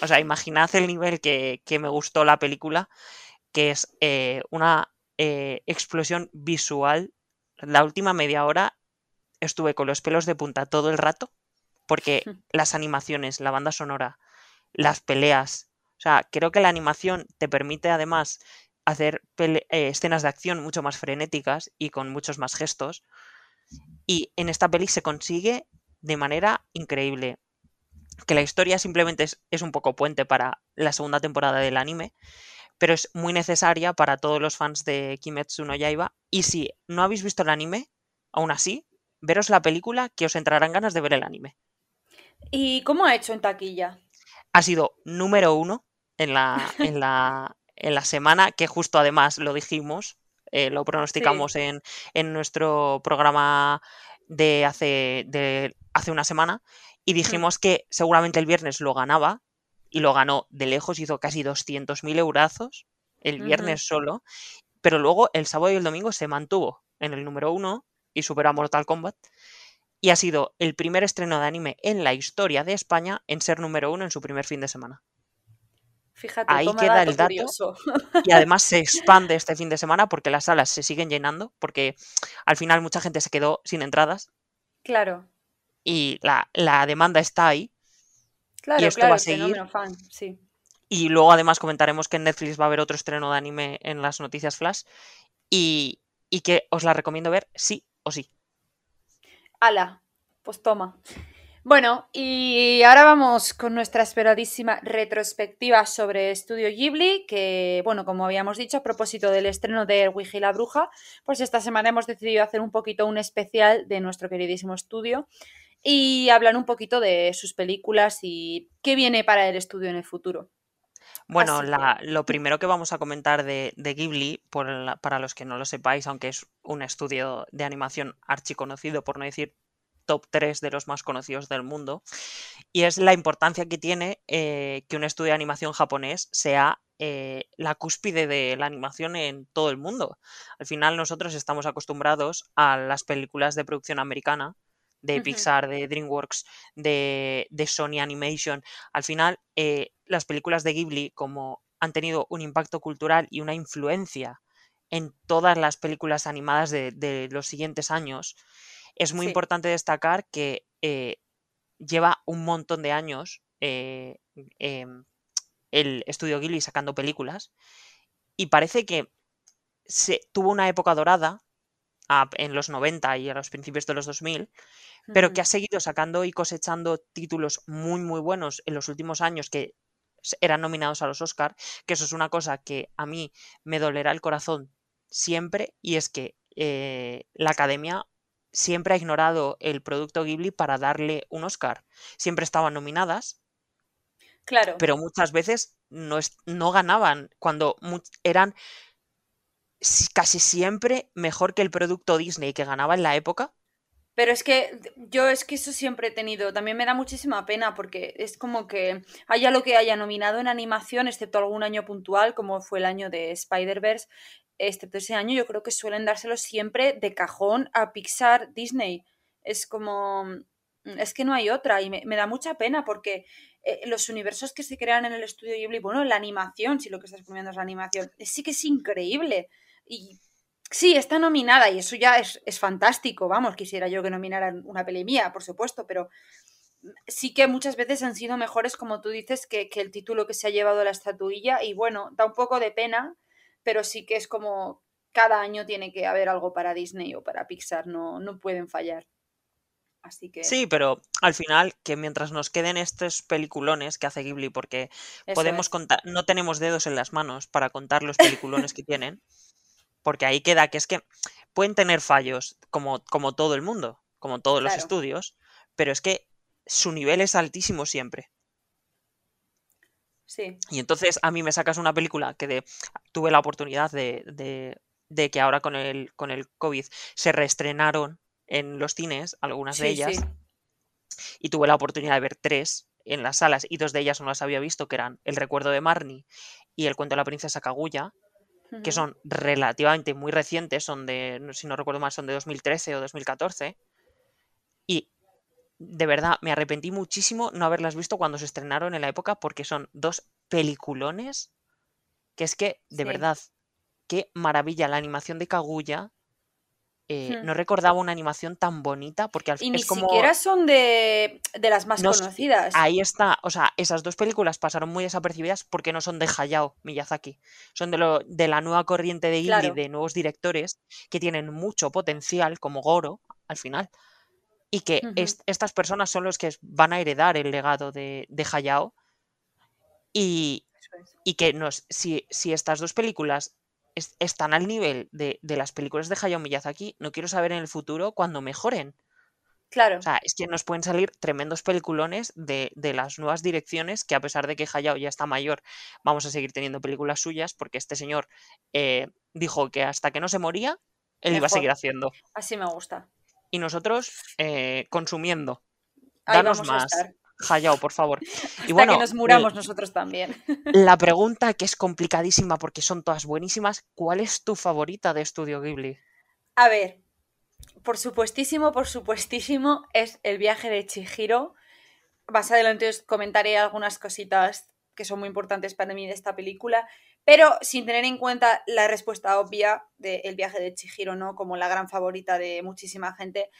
Speaker 2: O sea, imaginad el nivel que, me gustó la película, que es eh, una eh, explosión visual. La última media hora estuve con los pelos de punta todo el rato, porque las animaciones, la banda sonora, las peleas, o sea, creo que la animación te permite además hacer eh, escenas de acción mucho más frenéticas y con muchos más gestos. Y en esta peli se consigue de manera increíble. Que la historia simplemente es, un poco puente para la segunda temporada del anime, pero es muy necesaria para todos los fans de Kimetsu no Yaiba. Y si no habéis visto el anime, aún así, veros la película que os entrarán ganas de ver el anime.
Speaker 1: ¿Y cómo ha hecho en taquilla?
Speaker 2: Ha sido número uno en la, en la, en la semana, que justo además lo dijimos, eh, lo pronosticamos en, nuestro programa de hace, de hace una semana y dijimos que seguramente el viernes lo ganaba y lo ganó de lejos, hizo casi 200.000 eurazos el viernes solo, pero luego el sábado y el domingo se mantuvo en el número uno y superó a Mortal Kombat y ha sido el primer estreno de anime en la historia de España en ser número uno en su primer fin de semana.
Speaker 1: Fíjate,
Speaker 2: Ahí queda el dato. Y además se expande este fin de semana porque las salas se siguen llenando, porque al final mucha gente se quedó sin entradas.
Speaker 1: Claro.
Speaker 2: Y la, demanda está ahí.
Speaker 1: Claro,
Speaker 2: y
Speaker 1: esto va a seguir. Fan, sí.
Speaker 2: Y luego además comentaremos que en Netflix va a haber otro estreno de anime en las noticias flash. Y, y que os la recomiendo ver sí o sí.
Speaker 1: Ala, pues toma. Bueno, y ahora vamos con nuestra esperadísima retrospectiva sobre Estudio Ghibli, que, bueno, como habíamos dicho, a propósito del estreno de El y la Bruja, pues esta semana hemos decidido hacer un poquito un especial de nuestro queridísimo estudio y hablar un poquito de sus películas y qué viene para el estudio en el futuro.
Speaker 2: Bueno, lo primero que vamos a comentar de, Ghibli, para los que no lo sepáis, aunque es un estudio de animación archiconocido, por no decir top 3 de los más conocidos del mundo, y es la importancia que tiene eh, que un estudio de animación japonés sea eh, la cúspide de la animación en todo el mundo. Al final nosotros estamos acostumbrados a las películas de producción americana, de Pixar, de DreamWorks, de, Sony Animation. Al final, eh, las películas de Ghibli, como han tenido un impacto cultural y una influencia en todas las películas animadas de, los siguientes años, es muy importante destacar que eh, lleva un montón de años eh, em, el estudio Ghibli sacando películas y parece que se, tuvo una época dorada en los 90 y a los principios de los 2000, pero que ha seguido sacando y cosechando títulos muy, muy buenos en los últimos años que eran nominados a los Oscar, que eso es una cosa que a mí me dolerá el corazón siempre, y es que eh, la academia siempre ha ignorado el producto Ghibli para darle un Oscar. Siempre estaban nominadas,
Speaker 1: claro.
Speaker 2: pero muchas veces no, no ganaban, cuando eran casi siempre mejor que el producto Disney que ganaba en la época.
Speaker 1: Pero es que yo es que eso siempre he tenido, también me da muchísima pena porque es como que haya lo que haya nominado en animación, excepto algún año puntual, como fue el año de Spider-Verse, excepto ese año, yo creo que suelen dárselo siempre de cajón a Pixar, Disney. Es como, es que no hay otra y me, da mucha pena porque eh, los universos que se crean en el estudio Ghibli, bueno, la animación, si lo que estás poniendo es la animación, sí que es increíble. Y sí, está nominada y eso ya es, fantástico, vamos, quisiera yo que nominaran una peli mía, por supuesto, pero sí que muchas veces han sido mejores, como tú dices, que, el título que se ha llevado la estatuilla y bueno, da un poco de pena, pero sí que es como cada año tiene que haber algo para Disney o para Pixar, no, no pueden fallar. Así que...
Speaker 2: Sí, pero al final, que mientras nos queden estos peliculones que hace Ghibli, porque podemos contar, no tenemos dedos en las manos para contar los peliculones que tienen, porque ahí queda que es que pueden tener fallos como, como todo el mundo, como todos los estudios, pero es que su nivel es altísimo siempre.
Speaker 1: Sí.
Speaker 2: Y entonces a mí me sacas una película que de, tuve la oportunidad de, de, que ahora con el, con el COVID se reestrenaron en los cines, algunas de ellas, y tuve la oportunidad de ver tres en las salas y dos de ellas no las había visto, que eran El recuerdo de Marnie y El cuento de la princesa Kaguya, que son relativamente muy recientes, son de, si no recuerdo mal, son de 2013 o 2014. Y de verdad, me arrepentí muchísimo no haberlas visto cuando se estrenaron en la época porque son dos peliculones que es que, de
Speaker 1: Sí.
Speaker 2: verdad, qué maravilla la animación de Kaguya. Eh,
Speaker 1: Hmm.
Speaker 2: no recordaba una animación tan bonita porque al
Speaker 1: Y
Speaker 2: fin
Speaker 1: ni
Speaker 2: es como...
Speaker 1: siquiera son de, de las más
Speaker 2: No
Speaker 1: conocidas.
Speaker 2: Ahí está, o sea, esas dos películas pasaron muy desapercibidas porque no son de Hayao Miyazaki, son de, lo, de la nueva corriente de
Speaker 1: Claro.
Speaker 2: de nuevos directores que tienen mucho potencial, como Goro, al final, y que est- estas personas son los que van a heredar el legado de, de Hayao y,
Speaker 1: es.
Speaker 2: y que nos, si, si estas dos películas es- están al nivel de, de las películas de Hayao Miyazaki, no quiero saber en el futuro cuando mejoren.
Speaker 1: Claro.
Speaker 2: O sea, es que nos pueden salir tremendos peliculones de, de las nuevas direcciones que a pesar de que Hayao ya está mayor, vamos a seguir teniendo películas suyas porque este señor eh, dijo que hasta que no se moría, él iba a seguir haciendo.
Speaker 1: Así me gusta.
Speaker 2: Y nosotros eh, consumiendo.
Speaker 1: Ahí
Speaker 2: Danos más. Hayao, por favor.
Speaker 1: Hasta
Speaker 2: Y bueno,
Speaker 1: que nos muramos nosotros también.
Speaker 2: la pregunta que es complicadísima porque son todas buenísimas, ¿cuál es tu favorita de Estudio Ghibli?
Speaker 1: A ver, por supuestísimo, por supuestísimo, es el viaje de Chihiro. Más adelante os comentaré algunas cositas que son muy importantes para mí de esta película, pero sin tener en cuenta la respuesta obvia del viaje de Chihiro, ¿no? Como la gran favorita de muchísima gente.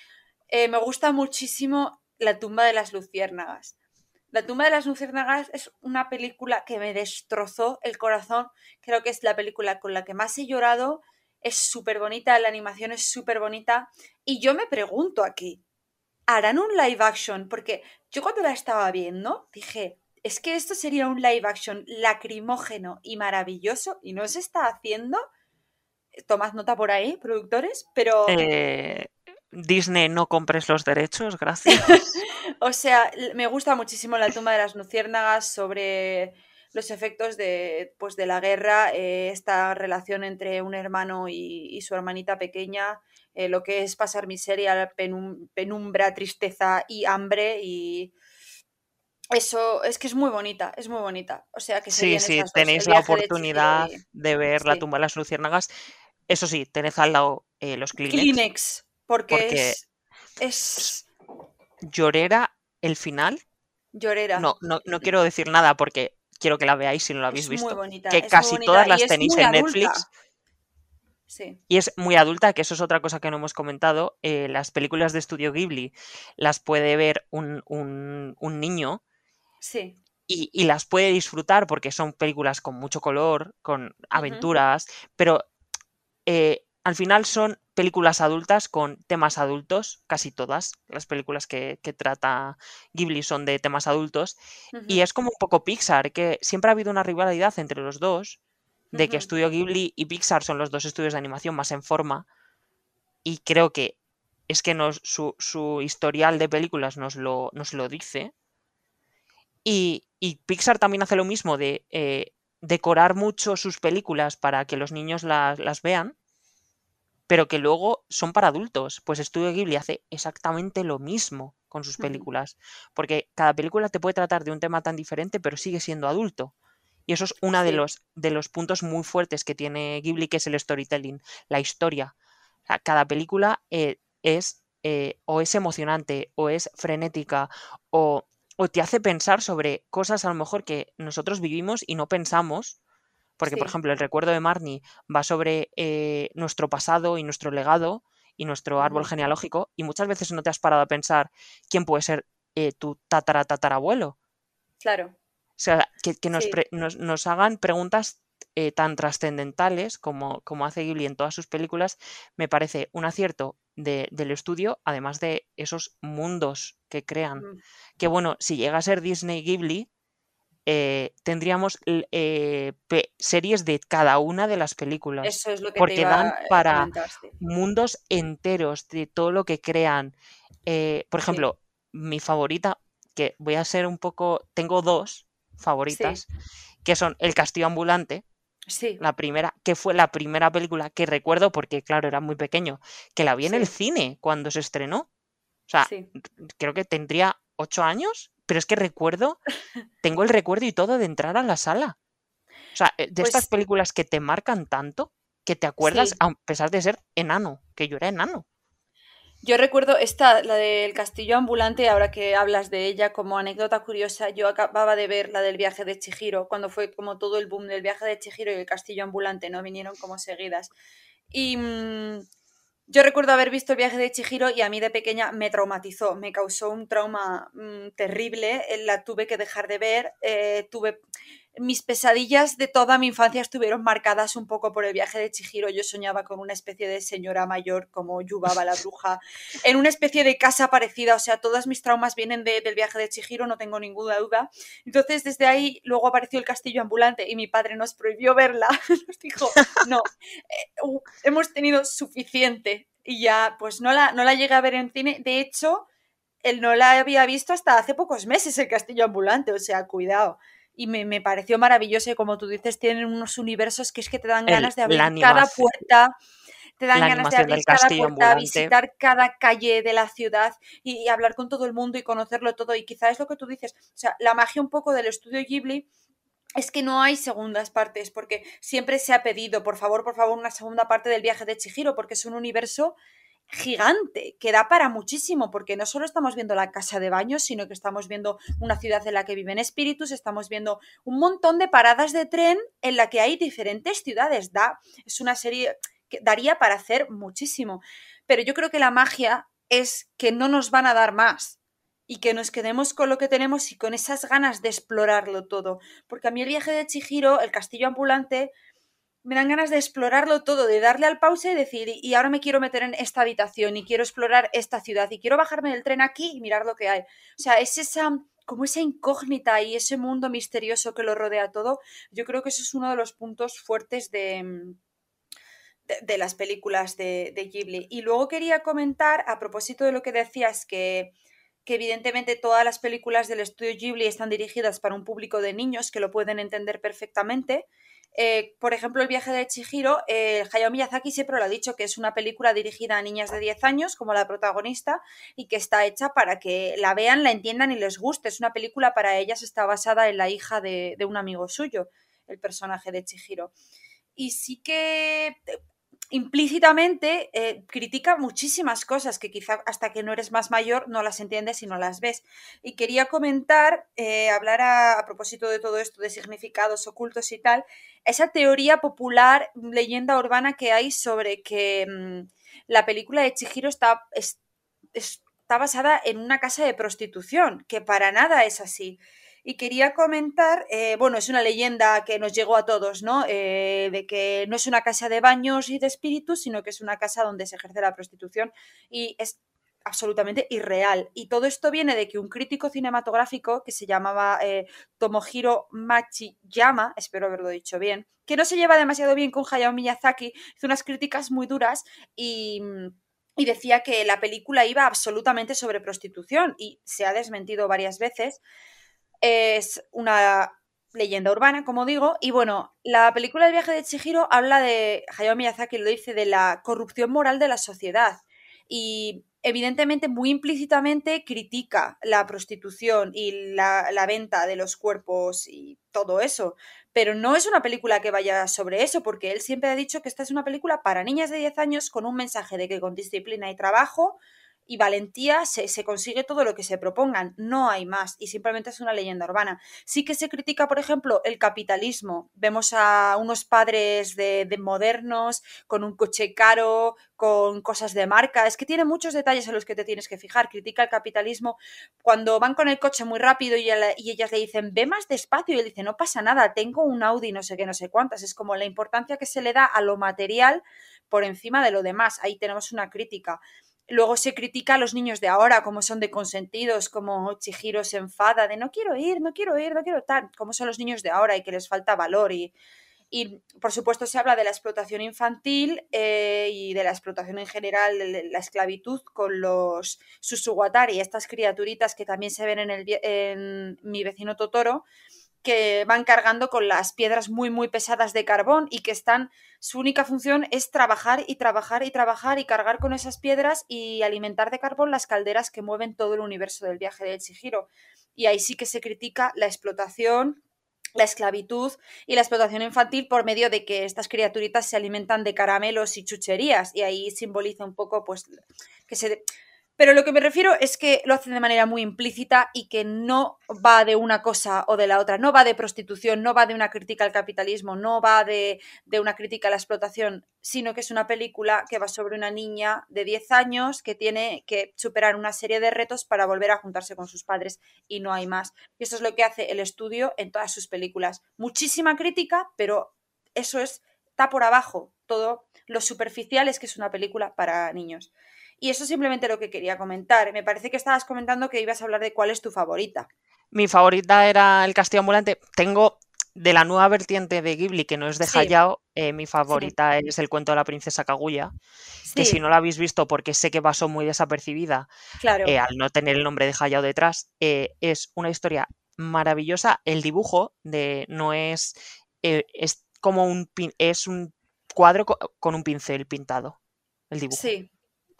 Speaker 1: Eh, me gusta muchísimo La tumba de las luciérnagas. La tumba de las luciérnagas es una película que me destrozó el corazón. Creo que es la película con la que más he llorado. Es súper bonita, la animación es súper bonita. Y yo me pregunto aquí, ¿harán un live action? Porque yo cuando la estaba viendo dije, es que esto sería un live action lacrimógeno y maravilloso y no se está haciendo. Tomad nota por ahí, productores, pero...
Speaker 2: Eh, Disney, no compres los derechos, gracias.
Speaker 1: O sea, me gusta muchísimo la tumba de las luciérnagas sobre los efectos de, pues, de la guerra, eh, esta relación entre un hermano y, y su hermanita pequeña, eh, lo que es pasar miseria, penum- penumbra, tristeza y hambre y eso es que es muy bonita, es muy bonita. O sea, que
Speaker 2: Sí, sí, tenéis la
Speaker 1: de
Speaker 2: oportunidad
Speaker 1: y-
Speaker 2: de ver La tumba de las luciérnagas. Eso sí, tened al lado eh, los Kleenex.
Speaker 1: Kleenex, porque,
Speaker 2: porque
Speaker 1: es, es
Speaker 2: Llorera, el final.
Speaker 1: llorera.
Speaker 2: No, no, no quiero decir nada porque quiero que la veáis si no la habéis
Speaker 1: es muy
Speaker 2: visto.
Speaker 1: bonita.
Speaker 2: Que
Speaker 1: es
Speaker 2: casi todas las tenéis en
Speaker 1: adulta.
Speaker 2: Netflix.
Speaker 1: Sí.
Speaker 2: Y es muy adulta, que eso es otra cosa que no hemos comentado. eh, las películas de Estudio Ghibli las puede ver un, un- un niño
Speaker 1: Sí.
Speaker 2: y, y las puede disfrutar porque son películas con mucho color, con aventuras, pero eh, al final son películas adultas con temas adultos, casi todas las películas que, que trata Ghibli son de temas adultos, y es como un poco Pixar, que siempre ha habido una rivalidad entre los dos, de que. Estudio Ghibli y Pixar son los dos estudios de animación más en forma, y creo que es que nos, su, su historial de películas nos lo, nos lo dice. Y, y Pixar también hace lo mismo de eh, decorar mucho sus películas para que los niños las, las vean, pero que luego son para adultos. Pues Estudio Ghibli hace exactamente lo mismo con sus
Speaker 1: Ujú.
Speaker 2: películas, porque cada película te puede tratar de un tema tan diferente, pero sigue siendo adulto. Y eso es uno de los, de los puntos muy fuertes que tiene Ghibli, que es el storytelling, la historia. O sea, cada película eh, es eh, o es emocionante, o es frenética, o, o te hace pensar sobre cosas a lo mejor que nosotros vivimos y no pensamos. Porque, por ejemplo, el recuerdo de Marnie va sobre eh, nuestro pasado y nuestro legado y nuestro árbol genealógico, y muchas veces no te has parado a pensar quién puede ser eh, tu tatara tatarabuelo.
Speaker 1: Claro.
Speaker 2: O sea, que, que nos,
Speaker 1: Sí.
Speaker 2: pre- nos, nos hagan preguntas eh, tan trascendentales como, como hace Ghibli en todas sus películas, me parece un acierto de- del estudio, además de esos mundos que crean. Que bueno, si llega a ser Disney Ghibli, eh, tendríamos eh, series de cada una de las películas,
Speaker 1: Eso es lo que te
Speaker 2: porque
Speaker 1: iba
Speaker 2: dan para mundos enteros de todo lo que crean. Eh, por
Speaker 1: Sí.
Speaker 2: ejemplo, mi favorita, que voy a ser un poco, tengo dos favoritas, que son El Castillo Ambulante,
Speaker 1: Sí,
Speaker 2: la primera, que fue la primera película que recuerdo, porque claro, era muy pequeño, que la vi en el cine cuando se estrenó. O sea, creo que tendría ocho años, pero es que recuerdo, tengo el recuerdo y todo de entrar a la sala. O sea, eh, de estas
Speaker 1: Pues
Speaker 2: películas que te marcan tanto, que te acuerdas
Speaker 1: sí.
Speaker 2: a pesar de ser enano, que yo era enano.
Speaker 1: Yo recuerdo esta, la del castillo ambulante, ahora que hablas de ella como anécdota curiosa, yo acababa de ver la del viaje de Chihiro, cuando fue como todo el boom del viaje de Chihiro y el castillo ambulante, ¿no? Vinieron como seguidas. Y mmm, yo recuerdo haber visto el viaje de Chihiro y a mí de pequeña me traumatizó, me causó un trauma mmm, terrible, la tuve que dejar de ver, eh, tuve mis pesadillas de toda mi infancia estuvieron marcadas un poco por el viaje de Chihiro. Yo soñaba con una especie de señora mayor como Yubaba la bruja, en una especie de casa parecida. O sea, todos mis traumas vienen del viaje de Chihiro, no tengo ninguna duda. Entonces, desde ahí luego apareció el castillo ambulante y mi padre nos prohibió verla. Nos dijo, no, eh, hemos tenido suficiente. Y ya, pues no la, no la llegué a ver en cine. De hecho, él no la había visto hasta hace pocos meses, el castillo ambulante. O sea, cuidado y me, me, pareció maravilloso y como tú dices, tienen unos universos que es que te dan ganas de abrir cada puerta, te dan ganas de abrir cada puerta, visitar cada calle de la ciudad y, y, hablar con todo el mundo y conocerlo todo. Y quizás es lo que tú dices, o sea, la magia un poco del estudio Ghibli es que no hay segundas partes, porque siempre se ha pedido, por favor, por favor, una segunda parte del viaje de Chihiro, porque es un universo gigante, que da para muchísimo, porque no solo estamos viendo la casa de baños, sino que estamos viendo una ciudad en la que viven espíritus, estamos viendo un montón de paradas de tren en la que hay diferentes ciudades. Da, es una serie que daría para hacer muchísimo. Pero yo creo que la magia es que no nos van a dar más y que nos quedemos con lo que tenemos y con esas ganas de explorarlo todo. Porque a mí el viaje de Chihiro, el castillo ambulante, me dan ganas de explorarlo todo, de darle al pause y decir, y ahora me quiero meter en esta habitación y quiero explorar esta ciudad y quiero bajarme del tren aquí y mirar lo que hay. O sea, es esa como esa incógnita y ese mundo misterioso que lo rodea todo. Yo creo que eso es uno de los puntos fuertes de, de, las películas de, de, Ghibli. Y luego quería comentar, a propósito de lo que decías, que, que evidentemente todas las películas del estudio Ghibli están dirigidas para un público de niños que lo pueden entender perfectamente. Eh, por ejemplo, el viaje de Chihiro, eh, Hayao Miyazaki siempre lo ha dicho que es una película dirigida a niñas de 10 años, como la protagonista, y que está hecha para que la vean, la entiendan y les guste. Es una película para ellas, está basada en la hija de, de un amigo suyo, el personaje de Chihiro. Y sí que implícitamente eh, critica muchísimas cosas que quizá hasta que no eres más mayor no las entiendes y no las ves. Y quería comentar, eh, hablar a, propósito de todo esto, de significados ocultos y tal, esa teoría popular, leyenda urbana que hay sobre que mmm, la película de Chihiro está, es, está basada en una casa de prostitución, que para nada es así. Y quería comentar, eh, bueno, es una leyenda que nos llegó a todos, ¿no? Eh, de que no es una casa de baños y de espíritus, sino que es una casa donde se ejerce la prostitución y es absolutamente irreal. Y todo esto viene de que un crítico cinematográfico que se llamaba eh, Tomohiro Machiyama, espero haberlo dicho bien, que no se lleva demasiado bien con Hayao Miyazaki, hizo unas críticas muy duras y y decía que la película iba absolutamente sobre prostitución y se ha desmentido varias veces es una leyenda urbana, como digo, y bueno, la película El viaje de Chihiro habla de, Hayao Miyazaki lo dice, de la corrupción moral de la sociedad y evidentemente muy implícitamente critica la prostitución y la, la, venta de los cuerpos y todo eso, pero no es una película que vaya sobre eso, porque él siempre ha dicho que esta es una película para niñas de 10 años con un mensaje de que con disciplina y trabajo y valentía se, se, consigue todo lo que se propongan, no hay más y simplemente es una leyenda urbana. Sí que se critica, por ejemplo, el capitalismo. Vemos a unos padres de, de modernos con un coche caro, con cosas de marca, es que tiene muchos detalles en los que te tienes que fijar. Critica el capitalismo cuando van con el coche muy rápido y, y ellas le dicen, ve más despacio y él dice, no pasa nada, tengo un Audi, no sé qué, no sé cuántas. Es como la importancia que se le da a lo material por encima de lo demás. Ahí tenemos una crítica. Luego se critica a los niños de ahora, como son de consentidos, como Chihiro se enfada de no quiero ir, no quiero ir, no quiero estar, como son los niños de ahora y que les falta valor. Y, y por supuesto se habla de la explotación infantil eh, y de la explotación en general, de la esclavitud con los susuwatari, estas criaturitas que también se ven en, el, en mi vecino Totoro, que van cargando con las piedras muy, muy pesadas de carbón y que están, su única función es trabajar y trabajar y trabajar y cargar con esas piedras y alimentar de carbón las calderas que mueven todo el universo del viaje de Chihiro. Y ahí sí que se critica la explotación la esclavitud y la explotación infantil por medio de que estas criaturitas se alimentan de caramelos y chucherías y ahí simboliza un poco pues que se pero lo que me refiero es que lo hacen de manera muy implícita y que no va de una cosa o de la otra, no va de prostitución, no va de una crítica al capitalismo, no va de, una crítica a la explotación, sino que es una película que va sobre una niña de 10 años que tiene que superar una serie de retos para volver a juntarse con sus padres y no hay más. Y eso es lo que hace el estudio en todas sus películas. Muchísima crítica, pero eso es, está por abajo todo lo superficial es que es una película para niños. Y eso es simplemente lo que quería comentar. Me parece que estabas comentando que ibas a hablar de cuál es tu favorita.
Speaker 2: Mi favorita era El Castillo Ambulante. Tengo de la nueva vertiente de Ghibli, que no es de Hayao, eh, mi favorita es El cuento de la princesa Kaguya, que si no la habéis visto, porque sé que pasó muy desapercibida
Speaker 1: claro.
Speaker 2: Eh, al no tener el nombre de Hayao detrás, eh, es una historia maravillosa. El dibujo de no es, es como un es un cuadro con un pincel pintado. El dibujo.
Speaker 1: Sí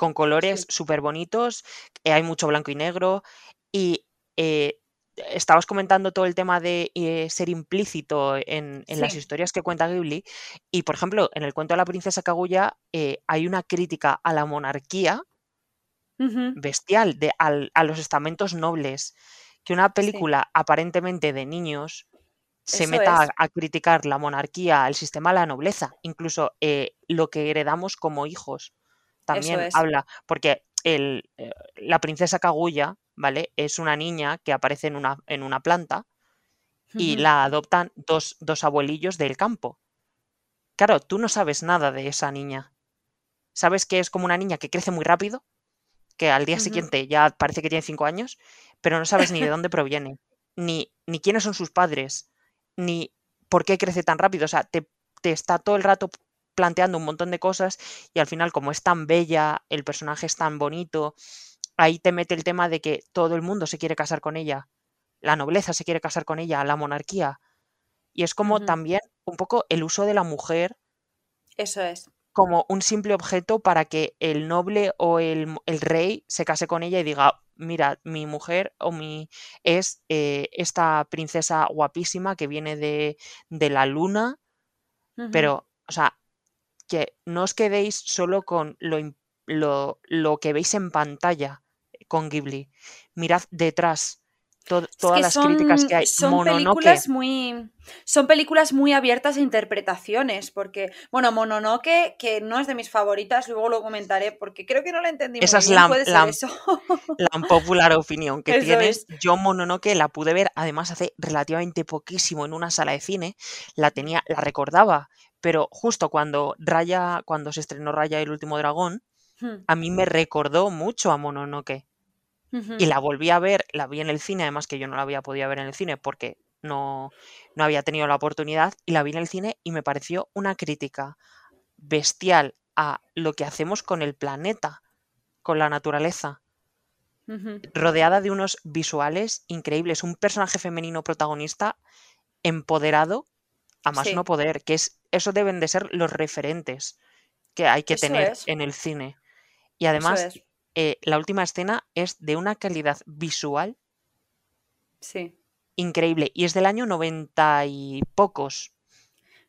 Speaker 2: con colores súper bonitos, eh, hay mucho blanco y negro y eh, estabas comentando todo el tema de eh, ser implícito en, las historias que cuenta Ghibli y, por ejemplo, en el cuento de la princesa Kaguya hay una crítica a la monarquía bestial, de, a los estamentos nobles, que una película aparentemente de niños se meta a, criticar la monarquía, el sistema, la nobleza, incluso lo que heredamos como hijos también habla, porque el, eh, la princesa Kaguya, ¿vale? Es una niña que aparece en una, en una planta y la adoptan dos, dos abuelillos del campo. Claro, tú no sabes nada de esa niña. Sabes que es como una niña que crece muy rápido, que al día siguiente ya parece que tiene cinco años, pero no sabes ni de dónde proviene, ni, ni quiénes son sus padres, ni por qué crece tan rápido. O sea, te, te está todo el rato planteando un montón de cosas y al final como es tan bella, el personaje es tan bonito, ahí te mete el tema de que todo el mundo se quiere casar con ella, la nobleza se quiere casar con ella, la monarquía. Y es como también un poco el uso de la mujer.
Speaker 1: Eso es.
Speaker 2: Como un simple objeto para que el noble o el, rey se case con ella y diga, mira, mi mujer o mi es eh, esta princesa guapísima que viene de, de la luna, pero, o sea, que no os quedéis solo con lo, lo, lo que veis en pantalla con Ghibli. Mirad detrás todas las críticas que hay.
Speaker 1: Son películas muy. Son películas muy abiertas a interpretaciones. Porque, bueno, Mononoke, que no es de mis favoritas, luego lo comentaré, porque creo que no la entendí
Speaker 2: Esa
Speaker 1: muy
Speaker 2: es
Speaker 1: bien.
Speaker 2: La,
Speaker 1: Puede
Speaker 2: la,
Speaker 1: ser eso.
Speaker 2: la popular opinión que tienes. Yo Mononoke la pude ver, además, hace relativamente poquísimo en una sala de cine. La tenía, la recordaba pero justo cuando Raya, cuando se estrenó Raya el último dragón,
Speaker 1: Hmm.
Speaker 2: a mí me recordó mucho a Mononoke. Y la volví a ver, la vi en el cine, además que yo no la había podido ver en el cine porque no, no había tenido la oportunidad, y la vi en el cine y me pareció una crítica bestial a lo que hacemos con el planeta, con la naturaleza, rodeada de unos visuales increíbles, un personaje femenino protagonista empoderado a más no poder, que es eso deben de ser los referentes que hay que
Speaker 1: Eso
Speaker 2: tener
Speaker 1: es.
Speaker 2: en el cine. Y además,
Speaker 1: es.
Speaker 2: eh, la última escena es de una calidad visual
Speaker 1: Sí.
Speaker 2: increíble y es del año 90 y pocos.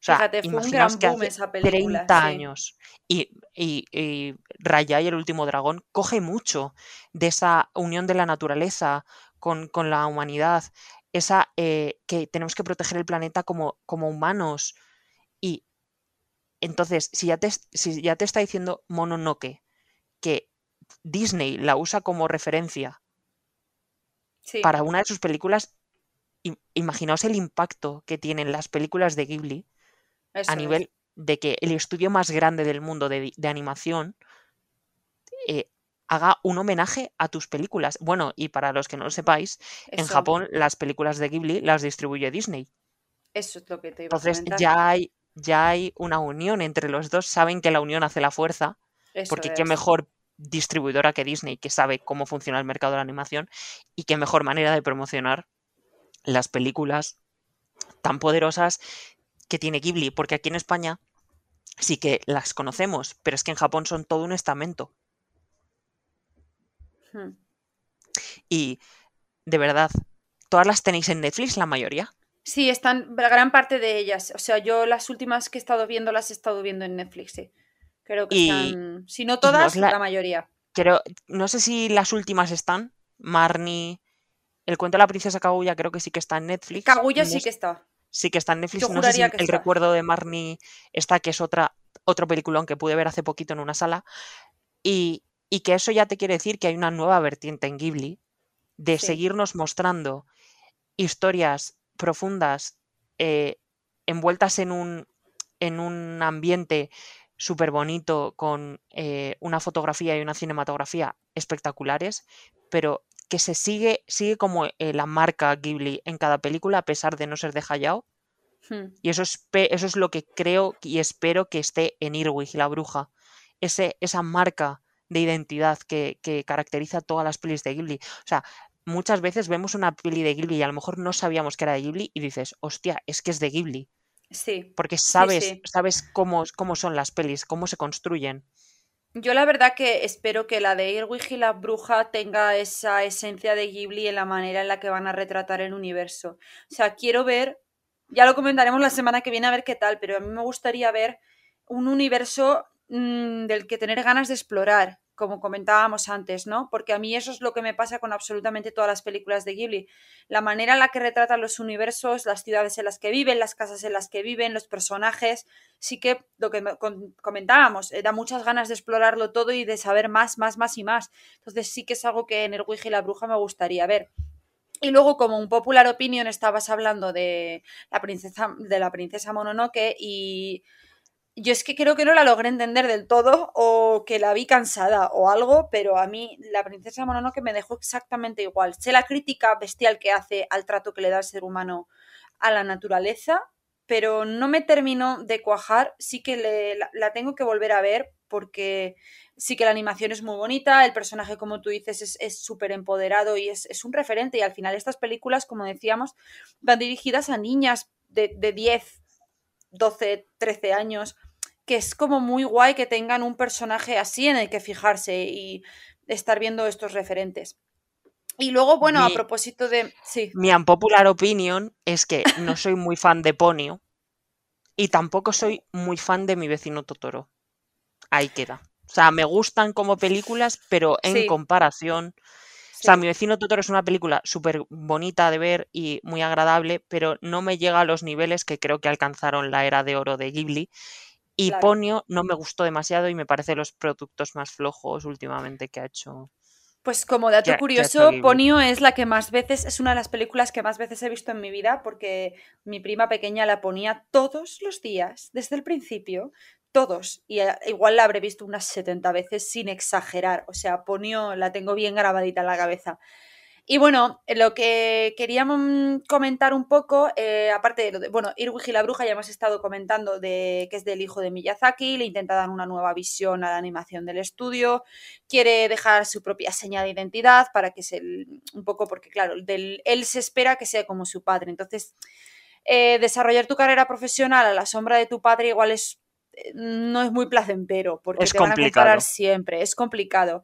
Speaker 2: O sea,
Speaker 1: Fíjate, fue un gran
Speaker 2: que
Speaker 1: boom esa película.
Speaker 2: 30
Speaker 1: sí.
Speaker 2: años y, y, y Raya y el último dragón coge mucho de esa unión de la naturaleza con, con la humanidad, esa eh, que tenemos que proteger el planeta como, como humanos. Y entonces, si ya, te, si ya te está diciendo Mononoke que Disney la usa como referencia
Speaker 1: Sí.
Speaker 2: para una de sus películas, im- imaginaos el impacto que tienen las películas de Ghibli
Speaker 1: Eso
Speaker 2: a
Speaker 1: es.
Speaker 2: nivel de que el estudio más grande del mundo de, de animación eh, haga un homenaje a tus películas. Bueno, y para los que no lo sepáis, en Japón las películas de Ghibli las distribuye Disney.
Speaker 1: eso es lo que te iba a
Speaker 2: Entonces
Speaker 1: comentar.
Speaker 2: ya hay, ya hay una unión entre los dos, saben que la unión hace la fuerza,
Speaker 1: Eso
Speaker 2: porque qué mejor distribuidora que Disney que sabe cómo funciona el mercado de la animación y qué mejor manera de promocionar las películas tan poderosas que tiene Ghibli, porque aquí en España sí que las conocemos, pero es que en Japón son todo un estamento.
Speaker 1: Hmm.
Speaker 2: Y de verdad, todas las tenéis en Netflix, la mayoría.
Speaker 1: Sí, están la gran parte de ellas. O sea, yo las últimas que he estado viendo las he estado viendo en Netflix, sí. Creo que
Speaker 2: Y-
Speaker 1: están, si no todas,
Speaker 2: la-
Speaker 1: la mayoría.
Speaker 2: Creo, no sé si las últimas están. Marnie. El cuento de la princesa Kaguya creo que sí que está en Netflix.
Speaker 1: Kaguya
Speaker 2: No
Speaker 1: sí que está.
Speaker 2: sí que está en Netflix.
Speaker 1: Yo
Speaker 2: No sé si el
Speaker 1: está.
Speaker 2: recuerdo de Marnie está, que es otra, otro peliculón que pude ver hace poquito en una sala. Y, y que eso ya te quiere decir que hay una nueva vertiente en Ghibli de
Speaker 1: Sí.
Speaker 2: seguirnos mostrando historias profundas eh, envueltas en un, en un ambiente súper bonito con eh, una fotografía y una cinematografía espectaculares, pero que se sigue, sigue como eh, la marca Ghibli en cada película a pesar de no ser de Hayao.
Speaker 1: Hmm.
Speaker 2: Y eso es, eso es lo que creo y espero que esté en Irwig y la bruja. Ese, esa marca de identidad que, que caracteriza todas las pelis de Ghibli. O sea, muchas veces vemos una peli de Ghibli y a lo mejor no sabíamos que era de Ghibli y dices, hostia, es que es de Ghibli.
Speaker 1: Sí.
Speaker 2: Porque sabes,
Speaker 1: sí.
Speaker 2: sabes cómo, cómo son las pelis, cómo se construyen.
Speaker 1: Yo la verdad que espero que la de Irwig y la bruja tenga esa esencia de Ghibli en la manera en la que van a retratar el universo. O sea, quiero ver, ya lo comentaremos la semana que viene a ver qué tal, pero a mí me gustaría ver un universo mm, del que tener ganas de explorar, como comentábamos antes, ¿no? Porque a mí eso es lo que me pasa con absolutamente todas las películas de Ghibli. La manera en la que retratan los universos, las ciudades en las que viven, las casas en las que viven, los personajes, sí que lo que comentábamos, eh, da muchas ganas de explorarlo todo y de saber más, más, más y más. Entonces sí que es algo que en El Ouija y la Bruja me gustaría ver. Y luego, como un popular opinion, estabas hablando de la princesa, de la princesa Mononoke y yo es que creo que no la logré entender del todo o que la vi cansada o algo, pero a mí la princesa Mononoke me dejó exactamente igual. Sé la crítica bestial que hace al trato que le da el ser humano a la naturaleza, pero no me terminó de cuajar. Sí que le- la, la tengo que volver a ver porque sí que la animación es muy bonita, el personaje, como tú dices, es- súper empoderado y es, es un referente. Y al final estas películas, como decíamos, van dirigidas a niñas de, de 10, 12, 13 años, que es como muy guay que tengan un personaje así en el que fijarse y estar viendo estos referentes. Y luego, bueno, a propósito de... Sí,
Speaker 2: Mi unpopular opinion es que no soy muy fan de Ponyo y tampoco soy muy fan de mi vecino Totoro. Ahí queda. O sea, me gustan como películas, pero en
Speaker 1: Sí.
Speaker 2: comparación. O sea, mi vecino Totoro es una película súper bonita de ver y muy agradable, pero no me llega a los niveles que creo que alcanzaron la era de oro de Ghibli. Y
Speaker 1: Claro.
Speaker 2: Ponyo no me gustó demasiado y me parece los productos más flojos últimamente que ha hecho.
Speaker 1: Pues como dato curioso. Ponyo es la que más veces, es una de las películas que más veces he visto en mi vida porque mi prima pequeña la ponía todos los días, desde el principio, todos. Y eh, igual la habré visto unas 70 veces sin exagerar. O sea, Ponyo la tengo bien grabadita en la cabeza. Y bueno, eh, lo que queríamos mm, comentar un poco, eh, aparte de lo de, bueno, Irwig y la bruja ya hemos estado comentando de que es del hijo de Miyazaki, le intenta dar una nueva visión a la animación del estudio, quiere dejar su propia seña de identidad para que se, un poco porque claro, del, él se espera que sea como su padre, entonces eh, desarrollar tu carrera profesional a la sombra de tu padre igual es no es muy placentero porque
Speaker 2: Es
Speaker 1: te van a
Speaker 2: complicado.
Speaker 1: comparar siempre, es complicado.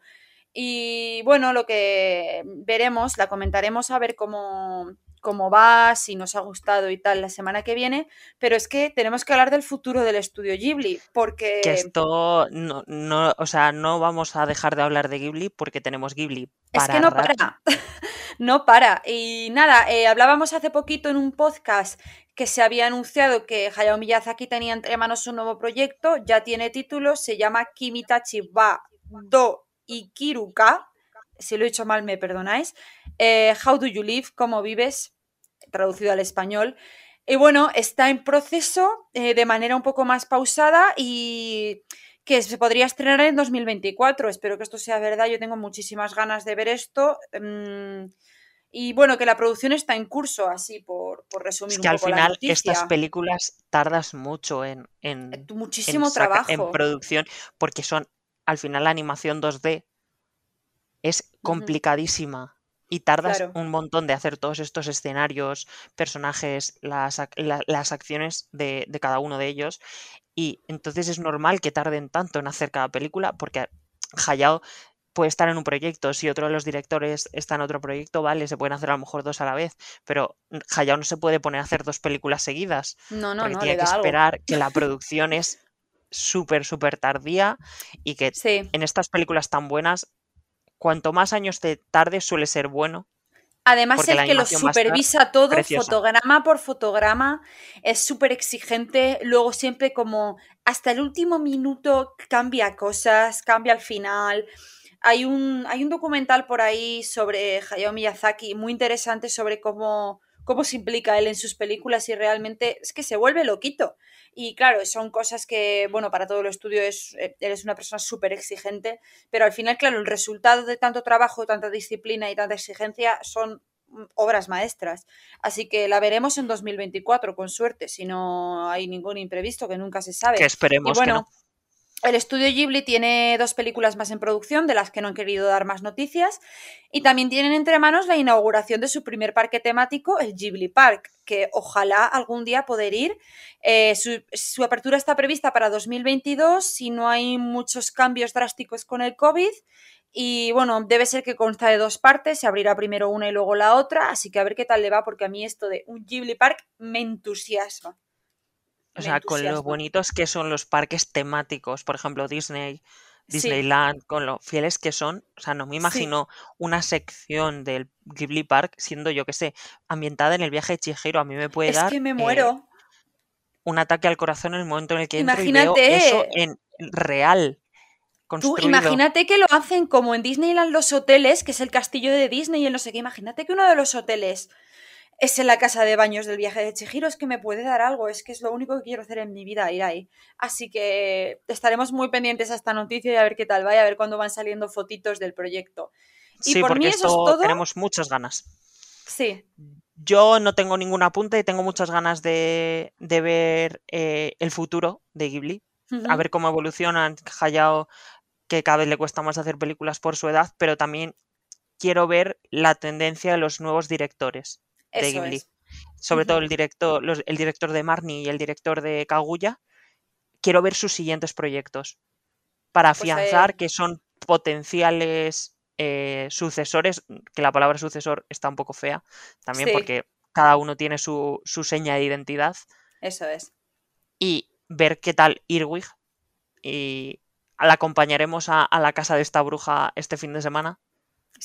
Speaker 1: Y bueno, lo que veremos, la comentaremos a ver cómo, cómo va, si nos ha gustado y tal la semana que viene, pero es que tenemos que hablar del futuro del estudio Ghibli, porque
Speaker 2: Que esto no, no, o sea, no vamos a dejar de hablar de Ghibli porque tenemos Ghibli
Speaker 1: es
Speaker 2: para
Speaker 1: que no
Speaker 2: rato.
Speaker 1: para, no para. Y nada, eh, hablábamos hace poquito en un podcast que se había anunciado que Hayao Miyazaki tenía entre manos un nuevo proyecto, ya tiene título, se llama Kimitachi wa do Ikiruka, si lo he dicho mal me perdonáis, eh, How do you live, cómo vives, traducido al español. Y bueno, está en proceso eh, de manera un poco más pausada y que se podría estrenar en 2024. Espero que esto sea verdad. Yo tengo muchísimas ganas de ver esto. mm, y bueno, que la producción está en curso, así por, por resumir
Speaker 2: Es
Speaker 1: un
Speaker 2: que al
Speaker 1: poco la
Speaker 2: final estas películas tardas mucho en, en,
Speaker 1: Eh,
Speaker 2: en
Speaker 1: Muchísimo
Speaker 2: saca- en
Speaker 1: trabajo.
Speaker 2: producción porque son, al final la animación 2D es complicadísima y tardas
Speaker 1: Claro,
Speaker 2: un montón de hacer todos estos escenarios, personajes, las, la- las acciones de, de cada uno de ellos. Y entonces es normal que tarden tanto en hacer cada película porque Hayao puede estar en un proyecto, si otro de los directores está en otro proyecto, vale, se pueden hacer a lo mejor dos a la vez, pero Hayao no se puede poner a hacer dos películas seguidas.
Speaker 1: No, no,
Speaker 2: porque
Speaker 1: no,
Speaker 2: tiene que
Speaker 1: algo.
Speaker 2: esperar que la producción es súper, súper tardía y que
Speaker 1: Sí.
Speaker 2: en estas películas tan buenas, cuanto más años te tarde suele ser bueno.
Speaker 1: Además, el que lo supervisa todo,
Speaker 2: preciosa.
Speaker 1: fotograma por fotograma, es súper exigente. Luego siempre como hasta el último minuto cambia cosas, cambia al final. Hay un, hay un documental por ahí sobre Hayao Miyazaki muy interesante sobre cómo, cómo se implica él en sus películas y realmente es que se vuelve loquito. Y claro, son cosas que, bueno, para todo el estudio es, eh, él es una persona súper exigente, pero al final, claro, el resultado de tanto trabajo, tanta disciplina y tanta exigencia son mm, obras maestras. Así que la veremos en 2024, con suerte, si no hay ningún imprevisto, que nunca se sabe.
Speaker 2: Que
Speaker 1: Y
Speaker 2: esperemos que
Speaker 1: bueno,
Speaker 2: no.
Speaker 1: El estudio Ghibli tiene dos películas más en producción, de las que no han querido dar más noticias, y también tienen entre manos la inauguración de su primer parque temático, el Ghibli Park, que ojalá algún día poder ir. Eh, su, su apertura está prevista para 2022, si no hay muchos cambios drásticos con el COVID. Y bueno, debe ser que consta de dos partes, se abrirá primero una y luego la otra, así que a ver qué tal le va, porque a mí esto de un Ghibli Park me entusiasma.
Speaker 2: O sea, con lo bonitos que son los parques temáticos, por ejemplo, Disney,
Speaker 1: Sí,
Speaker 2: Disneyland, con lo fieles que son. O sea, no me
Speaker 1: sí.
Speaker 2: imagino una sección del Ghibli Park siendo, yo que sé, ambientada en el viaje de Chihiro. A mí me puede
Speaker 1: Es
Speaker 2: dar
Speaker 1: que me
Speaker 2: eh,
Speaker 1: muero.
Speaker 2: un ataque al corazón en el momento en el que entro y veo eso
Speaker 1: Imagínate,
Speaker 2: en real,
Speaker 1: tú imagínate que lo hacen como en Disneyland los hoteles, que es el castillo de Disney y el no sé qué. Imagínate que uno de los hoteles es en la casa de baños del viaje de Chihiro, es que me puede dar algo, es que es lo único que quiero hacer en mi vida, ir ahí. Así que estaremos muy pendientes a esta noticia y a ver qué tal vaya, a ver cuándo van saliendo fotitos del proyecto. Y
Speaker 2: Sí,
Speaker 1: por mí
Speaker 2: porque
Speaker 1: eso es
Speaker 2: esto
Speaker 1: todo.
Speaker 2: tenemos muchas ganas.
Speaker 1: Sí,
Speaker 2: Yo no tengo ningún apunte y tengo muchas ganas de, de ver eh, el futuro de Ghibli. A ver cómo evolucionan. Hayao, que cada vez le cuesta más hacer películas por su edad, pero también quiero ver la tendencia de los nuevos directores de
Speaker 1: eso
Speaker 2: Ghibli.
Speaker 1: es.
Speaker 2: Sobre todo el director, los- el director de Marnie y el director de Kaguya. Quiero ver sus siguientes proyectos para
Speaker 1: Pues
Speaker 2: afianzar
Speaker 1: eh,
Speaker 2: que son potenciales eh, sucesores, que la palabra sucesor está un poco fea también
Speaker 1: sí,
Speaker 2: porque cada uno tiene su, su seña de identidad
Speaker 1: eso es.
Speaker 2: y ver qué tal Irwig y la acompañaremos a, a la casa de esta bruja este fin de semana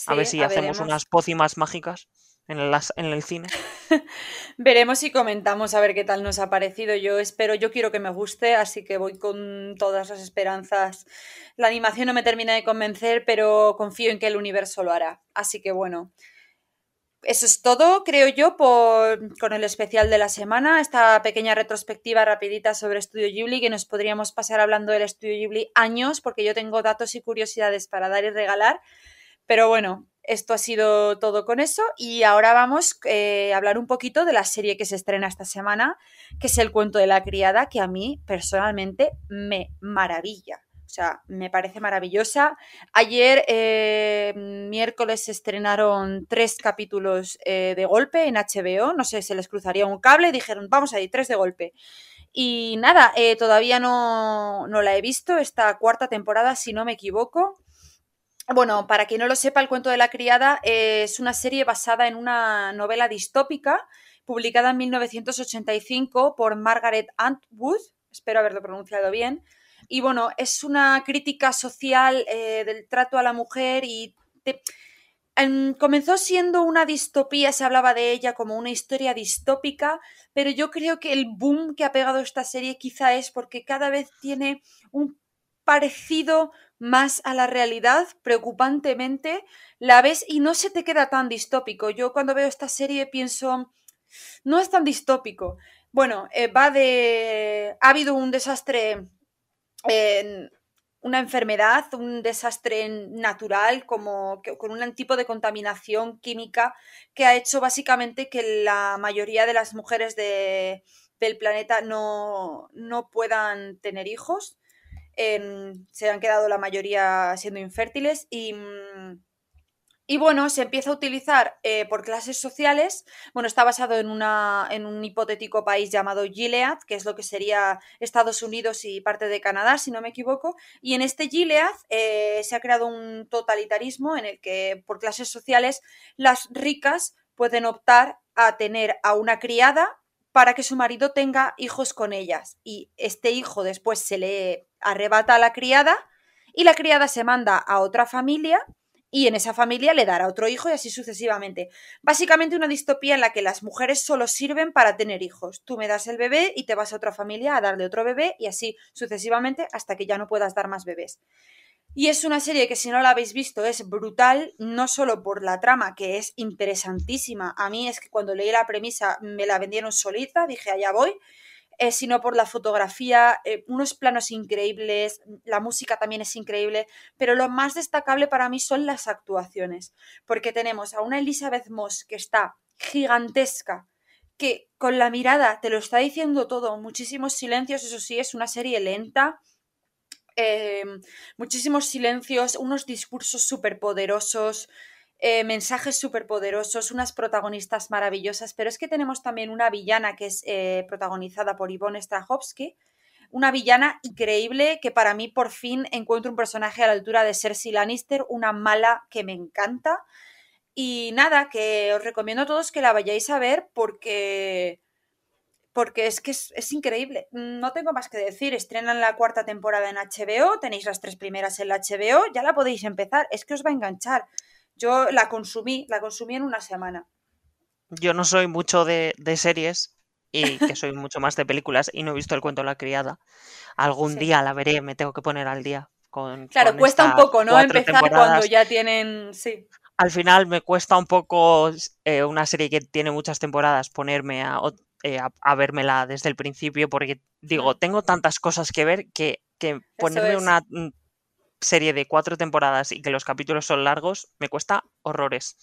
Speaker 2: a ver si
Speaker 1: a
Speaker 2: hacemos
Speaker 1: veremos.
Speaker 2: unas pócimas mágicas en, en el cine.
Speaker 1: Veremos y comentamos a ver qué tal nos ha parecido. Yo espero, yo quiero que me guste, así que voy con todas las esperanzas. La animación no me termina de convencer, pero confío en que el universo lo hará. Así que bueno, eso es todo, creo yo, por, con el especial de la semana. Esta pequeña retrospectiva rapidita sobre Estudio Ghibli, que nos podríamos pasar hablando del Estudio Ghibli años, porque yo tengo datos y curiosidades para dar y regalar. Pero bueno, esto ha sido todo con eso y ahora vamos eh, a hablar un poquito de la serie que se estrena esta semana, que es El cuento de la criada, que a mí personalmente me maravilla. O sea, me parece maravillosa. Ayer, eh, miércoles, se estrenaron tres capítulos eh, de golpe en HBO. No sé, se les cruzaría un cable dijeron, vamos ahí, tres de golpe. Y nada, todavía no, no la he visto, esta cuarta temporada, si no me equivoco. Bueno, para quien no lo sepa, El cuento de la criada es una serie basada en una novela distópica publicada en 1985 por Margaret Atwood, espero haberlo pronunciado bien. Y bueno, es una crítica social eh, del trato a la mujer y em, comenzó siendo una distopía, se hablaba de ella como una historia distópica, pero yo creo que el boom que ha pegado esta serie quizá es porque cada vez tiene un parecido más a la realidad, preocupantemente, la ves y no se te queda tan distópico. Yo cuando veo esta serie pienso, no es tan distópico. Bueno, eh, va de... Ha habido un desastre, una enfermedad, un desastre natural, como que, con un tipo de contaminación química que ha hecho básicamente que la mayoría de las mujeres de, del planeta no, no puedan tener hijos eh, se han quedado la mayoría siendo infértiles y, mm, Y bueno, se empieza a utilizar eh, por clases sociales. Bueno, está basado en, una, en un hipotético país llamado Gilead, que es lo que sería Estados Unidos y parte de Canadá, si no me equivoco. Y en este Gilead eh, se ha creado un totalitarismo en el que por clases sociales las ricas pueden optar a tener a una criada para que su marido tenga hijos con ellas. Y este hijo después se le arrebata a la criada y la criada se manda a otra familia y en esa familia le dará otro hijo y así sucesivamente. Básicamente una distopía en la que las mujeres solo sirven para tener hijos. Tú me das el bebé y te vas a otra familia a darle otro bebé y así sucesivamente hasta que ya no puedas dar más bebés. Y es una serie que si no la habéis visto es brutal, no solo por la trama, que es interesantísima. A mí es que cuando leí la premisa me la vendieron solita, dije allá voy. Eh, sino por la fotografía, eh, unos planos increíbles, la música también es increíble, pero lo más destacable para mí son las actuaciones, porque tenemos a una Elizabeth Moss que está gigantesca, que con la mirada te lo está diciendo todo, muchísimos silencios, eso sí, es una serie lenta, em, muchísimos silencios, unos discursos súper poderosos, eh, mensajes súper poderosos, unas protagonistas maravillosas, pero es que tenemos también una villana que es eh, protagonizada por Yvonne Strahovski, una villana increíble que para mí por fin encuentro un personaje a la altura de Cersei Lannister, una mala que me encanta. Y nada, que os recomiendo a todos que la vayáis a ver porque porque es que es, es, increíble. No tengo más que decir. Estrenan la cuarta temporada en HBO, tenéis las tres primeras en la HBO, ya la podéis empezar. Es que os va a enganchar. Yo la consumí, la consumí en una semana.
Speaker 2: Yo no soy mucho de, series y que soy mucho más de películas y no he visto el cuento de la criada. Algún día la veré, me tengo que poner al día. Con,
Speaker 1: claro, cuesta un poco, ¿no? Empezar cuando ya tienen. Sí.
Speaker 2: Al final me cuesta un poco eh, una serie que tiene muchas temporadas ponerme a, eh, a, vérmela desde el principio porque digo, tengo tantas cosas que ver que, que ponerme una serie de cuatro temporadas y que los capítulos son largos, me cuesta horrores.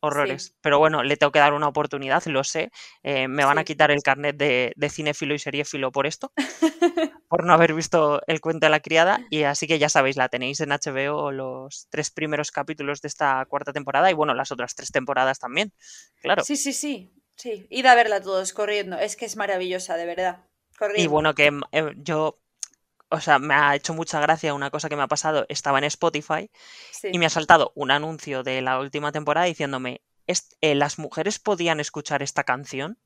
Speaker 2: Horrores. Pero bueno, le tengo que dar una oportunidad, lo sé. Eh, me van a quitar el carnet de, de cinéfilo y seriéfilo por esto, por no haber visto el cuento de la criada. Y así que ya sabéis, la tenéis en HBO los tres primeros capítulos de esta cuarta temporada y bueno, las otras tres temporadas también. Claro.
Speaker 1: Sí, sí, sí. Sí, id a verla todos corriendo. Es que es maravillosa, de verdad.
Speaker 2: Y bueno, que eh, yo o sea, me ha hecho mucha gracia una cosa que me ha pasado. Estaba en Spotify y me ha saltado un anuncio de la última temporada diciéndome, eh, ¿las mujeres podían escuchar esta canción?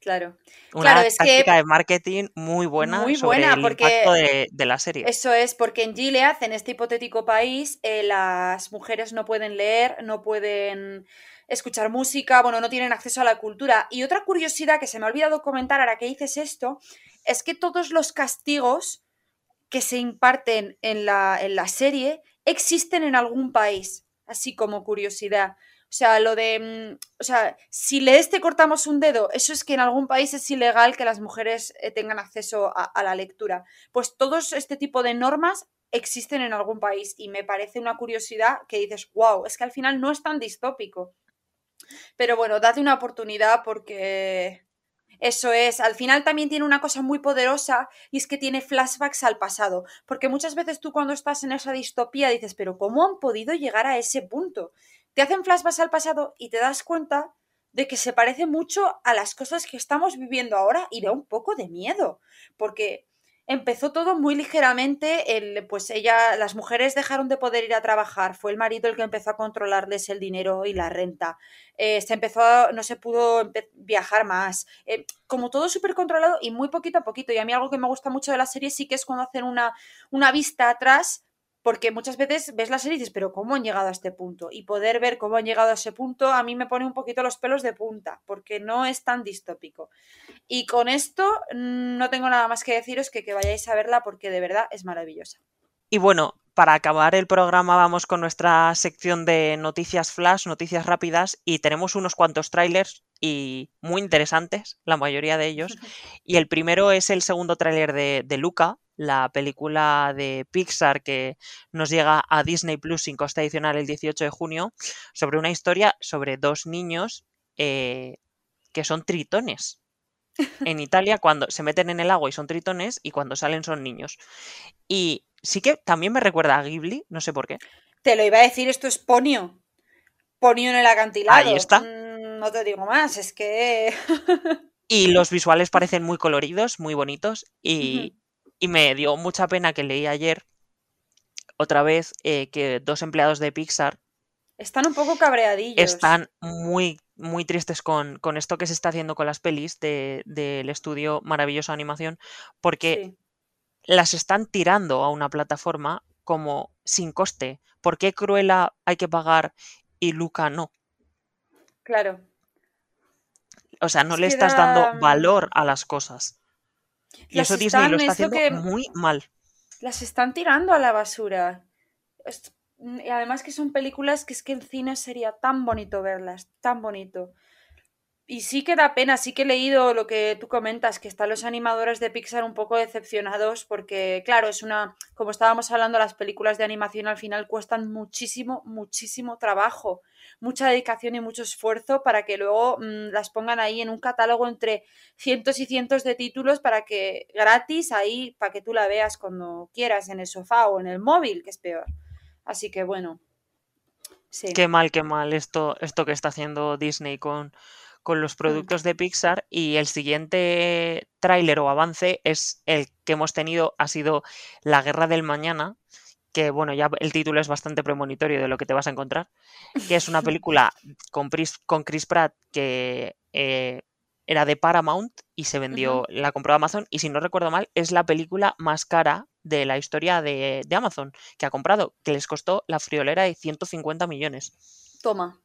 Speaker 1: Claro.
Speaker 2: Una
Speaker 1: claro,
Speaker 2: es táctica de marketing muy buena muy buena sobre porque impacto de, de, la serie.
Speaker 1: Eso es, porque en Gilead, en este hipotético país, eh, las mujeres no pueden leer, no pueden escuchar música, bueno, no tienen acceso a la cultura. Y otra curiosidad que se me ha olvidado comentar ahora que dices esto, es que todos los castigos que se imparten en la, en la serie existen en algún país, así como curiosidad. O sea, lo de, mm, o sea, si lees te cortamos un dedo, eso es que en algún país es ilegal que las mujeres eh, tengan acceso a, a, la lectura. Pues todos este tipo de normas existen en algún país y me parece una curiosidad que dices, wow, es que al final no es tan distópico. Pero bueno, date una oportunidad porque eso es, al final también tiene una cosa muy poderosa y es que tiene flashbacks al pasado, porque muchas veces tú cuando estás en esa distopía dices, pero ¿cómo han podido llegar a ese punto? Te hacen flashbacks al pasado y te das cuenta de que se parece mucho a las cosas que estamos viviendo ahora y da un poco de miedo, porque empezó todo muy ligeramente, el, pues ella, las mujeres dejaron de poder ir a trabajar, fue el marido el que empezó a controlarles el dinero y la renta, eh, se empezó, no se pudo viajar más, eh, como todo súper controlado y muy poquito a poquito, y a mí algo que me gusta mucho de la serie sí que es cuando hacen una, una vista atrás porque muchas veces ves la serie y dices, pero ¿cómo han llegado a este punto? Y poder ver cómo han llegado a ese punto a mí me pone un poquito los pelos de punta, porque no es tan distópico. Y con esto mm, no tengo nada más que deciros que que vayáis a verla porque de verdad es maravillosa.
Speaker 2: Y bueno, para acabar el programa vamos con nuestra sección de noticias flash, noticias rápidas, y tenemos unos cuantos trailers y muy interesantes, la mayoría de ellos. Y el primero es el segundo tráiler de, de Luca, la película de Pixar que nos llega a Disney Plus sin coste adicional el 18 de junio, sobre una historia sobre dos niños eh, que son tritones. En Italia, cuando se meten en el agua y son tritones, y cuando salen son niños. Y sí que también me recuerda a Ghibli, no sé por qué.
Speaker 1: Te lo iba a decir, esto es Ponio. Ponio en el acantilado.
Speaker 2: Ahí está.
Speaker 1: Mm, no te digo más, es que.
Speaker 2: y los visuales parecen muy coloridos, muy bonitos. Y, y me dio mucha pena que leí ayer otra vez eh, que dos empleados de Pixar
Speaker 1: están un poco cabreadillos.
Speaker 2: Están muy, muy tristes con, con esto que se está haciendo con las pelis del de, estudio Maravillosa Animación, porque las están tirando a una plataforma como sin coste. ¿Por qué Cruella hay que pagar y Luca no?
Speaker 1: Claro.
Speaker 2: O sea, no le estás dando valor a las cosas. Y eso Disney lo está haciendo muy mal.
Speaker 1: Las están tirando a la basura. Mm, y además que son películas que es que en cine sería tan bonito verlas, tan bonito. Y sí que da pena, sí que he leído lo que tú comentas, que están los animadores de Pixar un poco decepcionados porque, claro, es una, como estábamos hablando, las películas de animación al final cuestan muchísimo, muchísimo trabajo, mucha dedicación y mucho esfuerzo para que luego mm, las pongan ahí en un catálogo entre cientos y cientos de títulos para que gratis ahí, para que tú la veas cuando quieras en el sofá o en el móvil, que es peor. Así que bueno.
Speaker 2: Sí. Qué mal, qué mal esto, esto que está haciendo Disney con, con los mm. productos de Pixar y el siguiente tráiler o avance es el que hemos tenido, ha sido La Guerra del Mañana, que bueno, ya el título es bastante premonitorio de lo que te vas a encontrar, que es una película con, con Chris Pratt que eh, era de Paramount y se vendió, la compró Amazon y si no recuerdo mal es la película más cara de la historia de, Amazon que ha comprado, que les costó la friolera de 150 millones.
Speaker 1: Toma.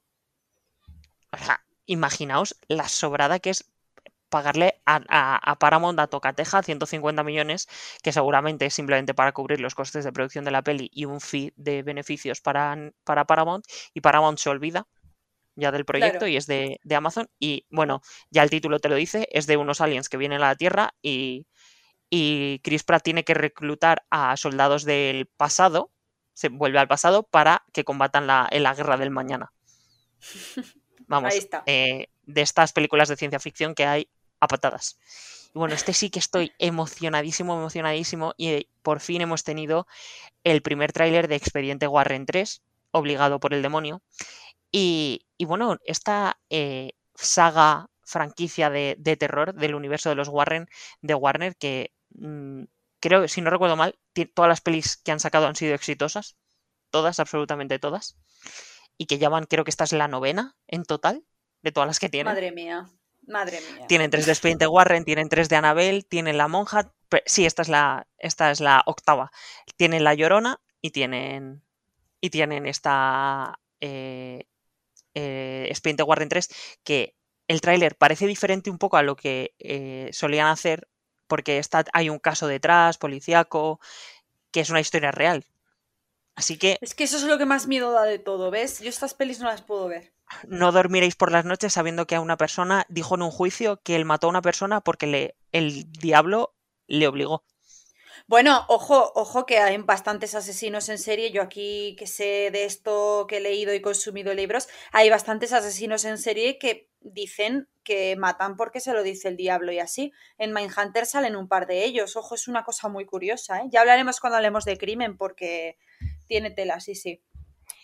Speaker 2: O sea, imaginaos la sobrada que es pagarle a, Paramount a Tocateja 150 millones, que seguramente es simplemente para cubrir los costes de producción de la peli y un fee de beneficios para, para Paramount, y Paramount se olvida ya del proyecto y es de, Amazon. Y bueno, ya el título te lo dice, es de unos aliens que vienen a la Tierra y, y Chris Pratt tiene que reclutar a soldados del pasado, se vuelve al pasado, para que combatan la, en la guerra del mañana. Vamos, eh, de estas películas de ciencia ficción que hay a patadas. Y bueno, este sí que estoy emocionadísimo, emocionadísimo. Y eh, por fin hemos tenido el primer tráiler de Expediente Warren 3, obligado por el demonio. Y, bueno, esta eh, saga, franquicia de, terror del universo de los Warren, de Warner, que mm, creo, si no recuerdo mal, todas las pelis que han sacado han sido exitosas. Todas, absolutamente todas. Y que llaman, creo que esta es la novena en total, de todas las que tienen.
Speaker 1: Madre mía. Madre mía.
Speaker 2: Tienen tres de Expediente Warren, tienen tres de Annabelle, tienen La Monja. Sí, esta es la, esta es la octava. Tienen La Llorona y tienen. Y tienen esta. Eh, eh, Expediente Warren 3, que el tráiler parece diferente un poco a lo que eh, solían hacer, porque está, hay un caso detrás, policíaco, que es una historia real. Así que...
Speaker 1: Es que eso es lo que más miedo da de todo, ¿ves? Yo estas pelis no las puedo ver.
Speaker 2: No dormiréis por las noches sabiendo que a una persona dijo en un juicio que él mató a una persona porque le, el diablo le obligó.
Speaker 1: Bueno, ojo, ojo que hay bastantes asesinos en serie. Yo aquí que sé de esto, que he leído y consumido libros, hay bastantes asesinos en serie que dicen que matan porque se lo dice el diablo y así. En Mindhunter salen un par de ellos. Ojo, es una cosa muy curiosa. ¿eh? Ya hablaremos cuando hablemos de crimen porque tiene tela, sí, sí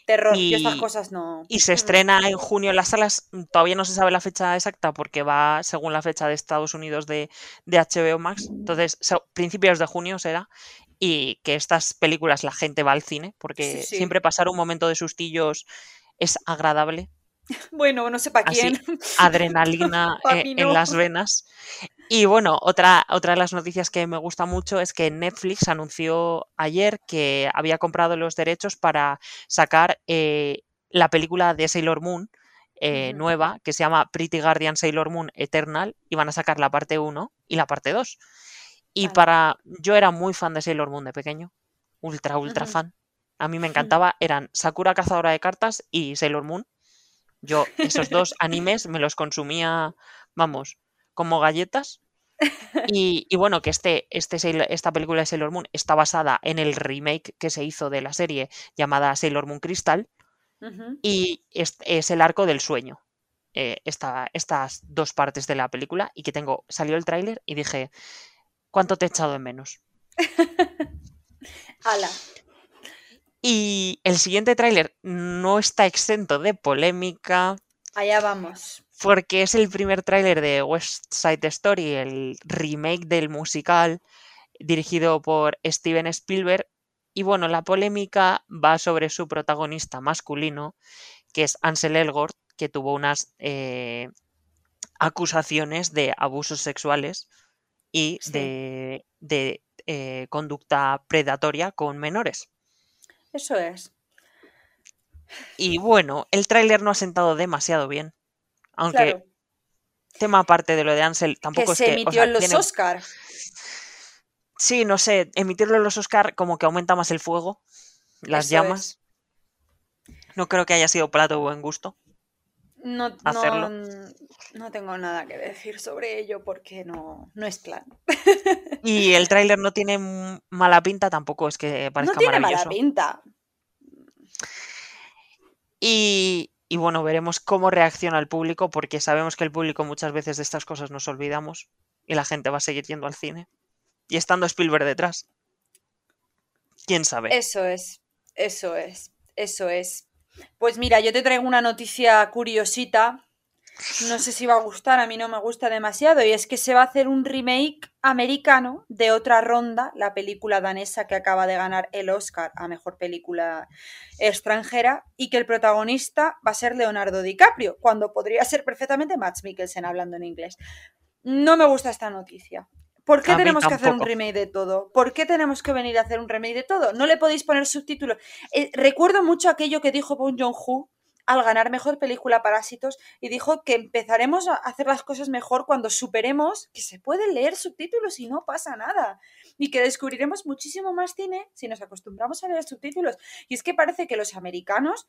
Speaker 1: terror. Y, estas cosas no.
Speaker 2: Y se estrena en junio en las salas. Todavía no se sabe la fecha exacta porque va según la fecha de Estados Unidos de, de HBO Max. Entonces, principios de junio será. Y que estas películas la gente va al cine porque siempre pasar un momento de sustillos es agradable.
Speaker 1: Bueno, no sé para quién.
Speaker 2: adrenalina e, en las venas. Y bueno, otra, otra de las noticias que me gusta mucho es que Netflix anunció ayer que había comprado los derechos para sacar eh, la película de Sailor Moon eh, nueva, que se llama Pretty Guardian Sailor Moon Eternal, y van a sacar la parte 1 y la parte 2. Y para. Yo era muy fan de Sailor Moon de pequeño. Ultra, ultra fan. A mí me encantaba. Eran Sakura Cazadora de Cartas y Sailor Moon. Yo esos dos animes me los consumía, vamos, como galletas. Y, bueno, que este, este, esta película de Sailor Moon está basada en el remake que se hizo de la serie llamada Sailor Moon Crystal. Y es, el arco del sueño. Eh, estas dos partes de la película. Y que tengo. Salió el tráiler y dije. ¿Cuánto te he echado en menos?
Speaker 1: Ala.
Speaker 2: Y el siguiente tráiler no está exento de polémica.
Speaker 1: Allá vamos.
Speaker 2: Porque es el primer tráiler de West Side Story, el remake del musical dirigido por Steven Spielberg. Y bueno, la polémica va sobre su protagonista masculino, que es Ansel Elgort, que tuvo unas eh, acusaciones de abusos sexuales y de, eh, conducta predatoria con menores.
Speaker 1: Eso es.
Speaker 2: Y bueno, el tráiler no ha sentado demasiado bien. Aunque tema aparte de lo de Ansel, tampoco
Speaker 1: que
Speaker 2: es
Speaker 1: se
Speaker 2: que.
Speaker 1: emitió en los Oscars.
Speaker 2: Sí, no sé, emitirlo en los Oscars como que aumenta más el fuego, las llamas. No creo que haya sido plato de buen gusto.
Speaker 1: No,
Speaker 2: hacerlo.
Speaker 1: No, tengo nada que decir sobre ello porque no, no es plan.
Speaker 2: Y el tráiler no tiene mala pinta, tampoco es que parezca
Speaker 1: no tiene
Speaker 2: maravilloso.
Speaker 1: mala pinta.
Speaker 2: Y, y bueno, veremos cómo reacciona el público, porque sabemos que el público muchas veces de estas cosas nos olvidamos y la gente va a seguir yendo al cine. Y estando Spielberg detrás. ¿Quién sabe?
Speaker 1: Eso es, eso es, eso es. Pues mira, yo te traigo una noticia curiosita. No sé si va a gustar, a mí no me gusta demasiado. Y es que se va a hacer un remake americano de otra ronda, la película danesa que acaba de ganar el Oscar a mejor película extranjera, y que el protagonista va a ser Leonardo DiCaprio, cuando podría ser perfectamente Max Mikkelsen hablando en inglés. No me gusta esta noticia. ¿Por qué tenemos que hacer un remake de todo? ¿Por qué tenemos que venir a hacer un remake de todo? No le podéis poner subtítulos. Eh, recuerdo mucho aquello que dijo Bon Joon-ho al ganar mejor película Parásitos y dijo que empezaremos a hacer las cosas mejor cuando superemos que se pueden leer subtítulos y no pasa nada. Y que descubriremos muchísimo más cine si nos acostumbramos a leer subtítulos. Y es que parece que los americanos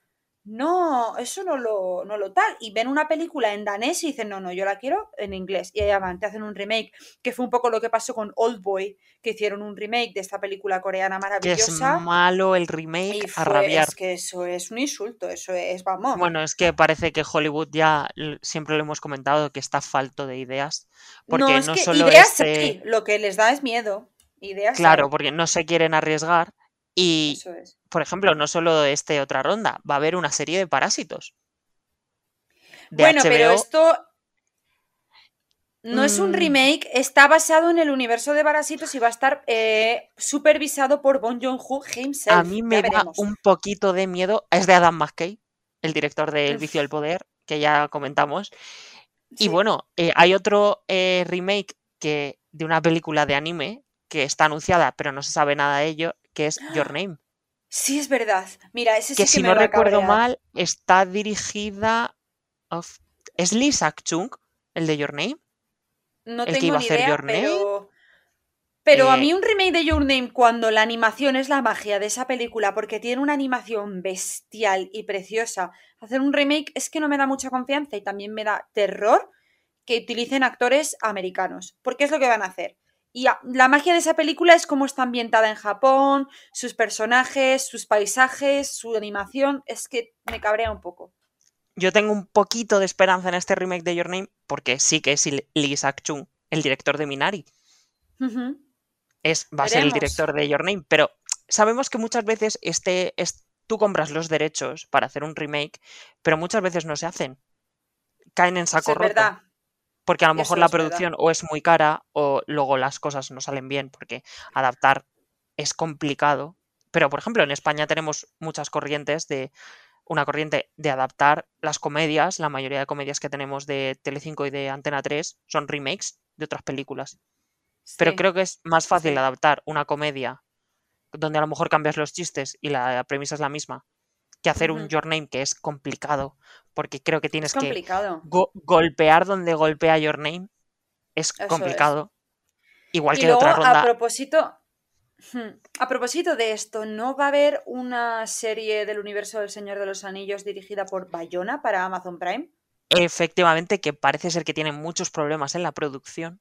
Speaker 1: no, eso no lo, no lo tal. Y ven una película en danés y dicen, no, no, yo la quiero en inglés. Y allá van, te hacen un remake, que fue un poco lo que pasó con Old Boy, que hicieron un remake de esta película coreana maravillosa.
Speaker 2: Que es malo el remake a rabiar.
Speaker 1: Es que eso es un insulto, eso es, vamos.
Speaker 2: Bueno, es que parece que Hollywood ya siempre lo hemos comentado que está falto de ideas. Porque no, es que solo
Speaker 1: ideas
Speaker 2: este
Speaker 1: sí, lo que les da es miedo. Ideas
Speaker 2: claro, porque no se quieren arriesgar. Y, por ejemplo, no solo este otra ronda, va a haber una serie de parásitos.
Speaker 1: bueno, pero esto no es un
Speaker 2: Mm.
Speaker 1: remake, está basado en el universo de Parásitos y va a estar eh, supervisado por Bon Joon-ho himself.
Speaker 2: A mí me da un poquito de miedo. Es de Adam McKay, el director de El vicio del poder, que ya comentamos. Y bueno, eh, hay otro eh, remake que, de una película de anime que está anunciada, pero no se sabe nada de ello, que es Your Name.
Speaker 1: Sí, es verdad. Mira, ese sí
Speaker 2: Que
Speaker 1: que
Speaker 2: si
Speaker 1: me
Speaker 2: no
Speaker 1: va a
Speaker 2: recuerdo mal, está dirigida. of- ¿Es Lee Sak-chung, el de Your Name?
Speaker 1: No
Speaker 2: el que
Speaker 1: tengo
Speaker 2: iba a
Speaker 1: ni
Speaker 2: hacer
Speaker 1: idea,
Speaker 2: Your Name.
Speaker 1: pero... Pero a
Speaker 2: Eh,
Speaker 1: mí un remake de Your Name cuando la animación es la magia de esa película porque tiene una animación bestial y preciosa. Hacer un remake es que no me da mucha confianza y también me da terror que utilicen actores americanos. Porque es lo que van a hacer. Y la magia de esa película es cómo está ambientada en Japón, sus personajes, sus paisajes, su animación. Es que me cabrea un poco.
Speaker 2: Yo tengo un poquito de esperanza en este remake de Your Name, porque sí que es Lee Sak-chung, el director de Minari. Es, va a ser el director de Your Name, pero sabemos que muchas veces este, es, tú compras los derechos para hacer un remake, pero muchas veces no se hacen. Caen en saco
Speaker 1: es
Speaker 2: roto.
Speaker 1: verdad.
Speaker 2: Porque a lo
Speaker 1: Eso
Speaker 2: mejor la
Speaker 1: verdad.
Speaker 2: producción o es muy cara o luego las cosas no salen bien, porque adaptar es complicado. Pero, por ejemplo, en España tenemos muchas corrientes de una corriente de adaptar las comedias, la mayoría de comedias que tenemos de Telecinco y de Antena 3 son remakes de otras películas. Pero creo que es más fácil
Speaker 1: sí.
Speaker 2: adaptar una comedia donde a lo mejor cambias los chistes y la premisa es la misma, que hacer un. Your Name que es complicado, porque creo que
Speaker 1: Es
Speaker 2: tienes que go- golpear donde golpea Your Name es
Speaker 1: Eso es.
Speaker 2: complicado. Igual
Speaker 1: Y
Speaker 2: que
Speaker 1: luego,
Speaker 2: otra
Speaker 1: a
Speaker 2: ronda.
Speaker 1: propósito, hmm, a propósito de esto, ¿no va a haber una serie del universo del Señor de los Anillos dirigida por Bayona para Amazon Prime?
Speaker 2: Efectivamente, que parece ser que tiene muchos problemas en la producción.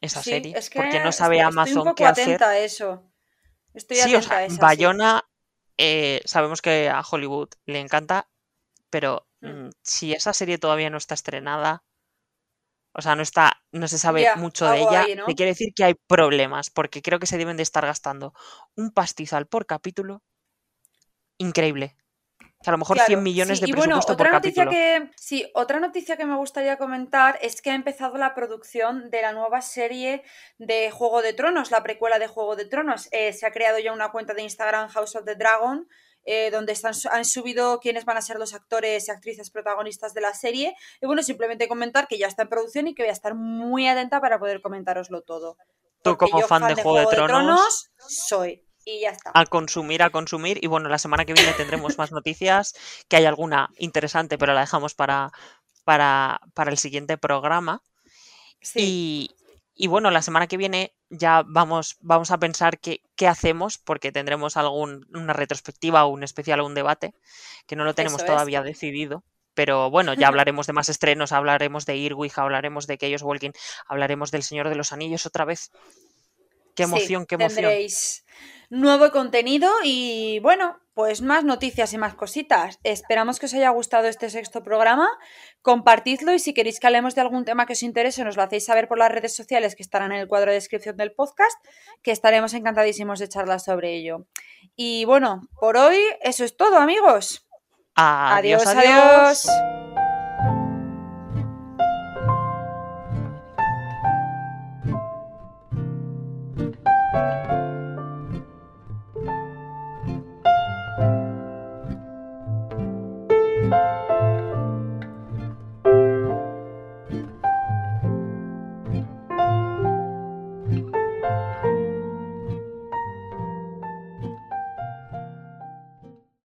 Speaker 2: Esa
Speaker 1: Sí,
Speaker 2: serie.
Speaker 1: es que
Speaker 2: porque no sabe
Speaker 1: estoy un
Speaker 2: Amazon
Speaker 1: poco
Speaker 2: qué hacer.
Speaker 1: atenta a eso. Estoy
Speaker 2: Sí, o
Speaker 1: atenta a esa, sí.
Speaker 2: Bayona eh, sabemos que a Hollywood le encanta, pero
Speaker 1: Mm.
Speaker 2: mm, si esa serie todavía no está estrenada, o sea, no está, no se sabe mucho de ella,
Speaker 1: ahí, ¿no?
Speaker 2: te quiere decir que hay problemas, porque creo que se deben de estar gastando un pastizal por capítulo increíble. A lo mejor 100 millones
Speaker 1: sí.
Speaker 2: de
Speaker 1: Y bueno,
Speaker 2: presupuesto
Speaker 1: otra
Speaker 2: por
Speaker 1: noticia
Speaker 2: capítulo.
Speaker 1: que sí, otra noticia que me gustaría comentar es que ha empezado la producción de la nueva serie de Juego de Tronos, la precuela de Juego de Tronos. Eh, se ha creado ya una cuenta de Instagram House of the Dragon. Eh, donde están, han subido quiénes van a ser los actores y actrices protagonistas de la serie. Y bueno, simplemente comentar que ya está en producción y que voy a estar muy atenta para poder comentároslo todo.
Speaker 2: Tú como fan de Juego de Tronos,
Speaker 1: soy. Y ya está.
Speaker 2: a consumir, a consumir. Y bueno, la semana que viene tendremos más noticias, que hay alguna interesante, pero la dejamos para, para, para el siguiente programa.
Speaker 1: Sí.
Speaker 2: Y, bueno, la semana que viene ya vamos, vamos a pensar qué, qué hacemos, porque tendremos algún, una retrospectiva o un especial o un debate, que no lo tenemos
Speaker 1: Eso es.
Speaker 2: todavía decidido. Pero bueno, ya hablaremos de más estrenos, hablaremos de Irwig, hablaremos de Chaos Walking, hablaremos del Señor de los Anillos otra vez. Qué
Speaker 1: Sí,
Speaker 2: emoción, qué emoción.
Speaker 1: Tendréis nuevo contenido y bueno, pues más noticias y más cositas. Esperamos que os haya gustado este sexto programa. Compartidlo y si queréis que hablemos de algún tema que os interese, nos lo hacéis saber por las redes sociales que estarán en el cuadro de descripción del podcast, que estaremos encantadísimos de charlar sobre ello. Y bueno, por hoy eso es todo, amigos.
Speaker 2: Adiós,
Speaker 1: adiós. adiós.
Speaker 2: adiós.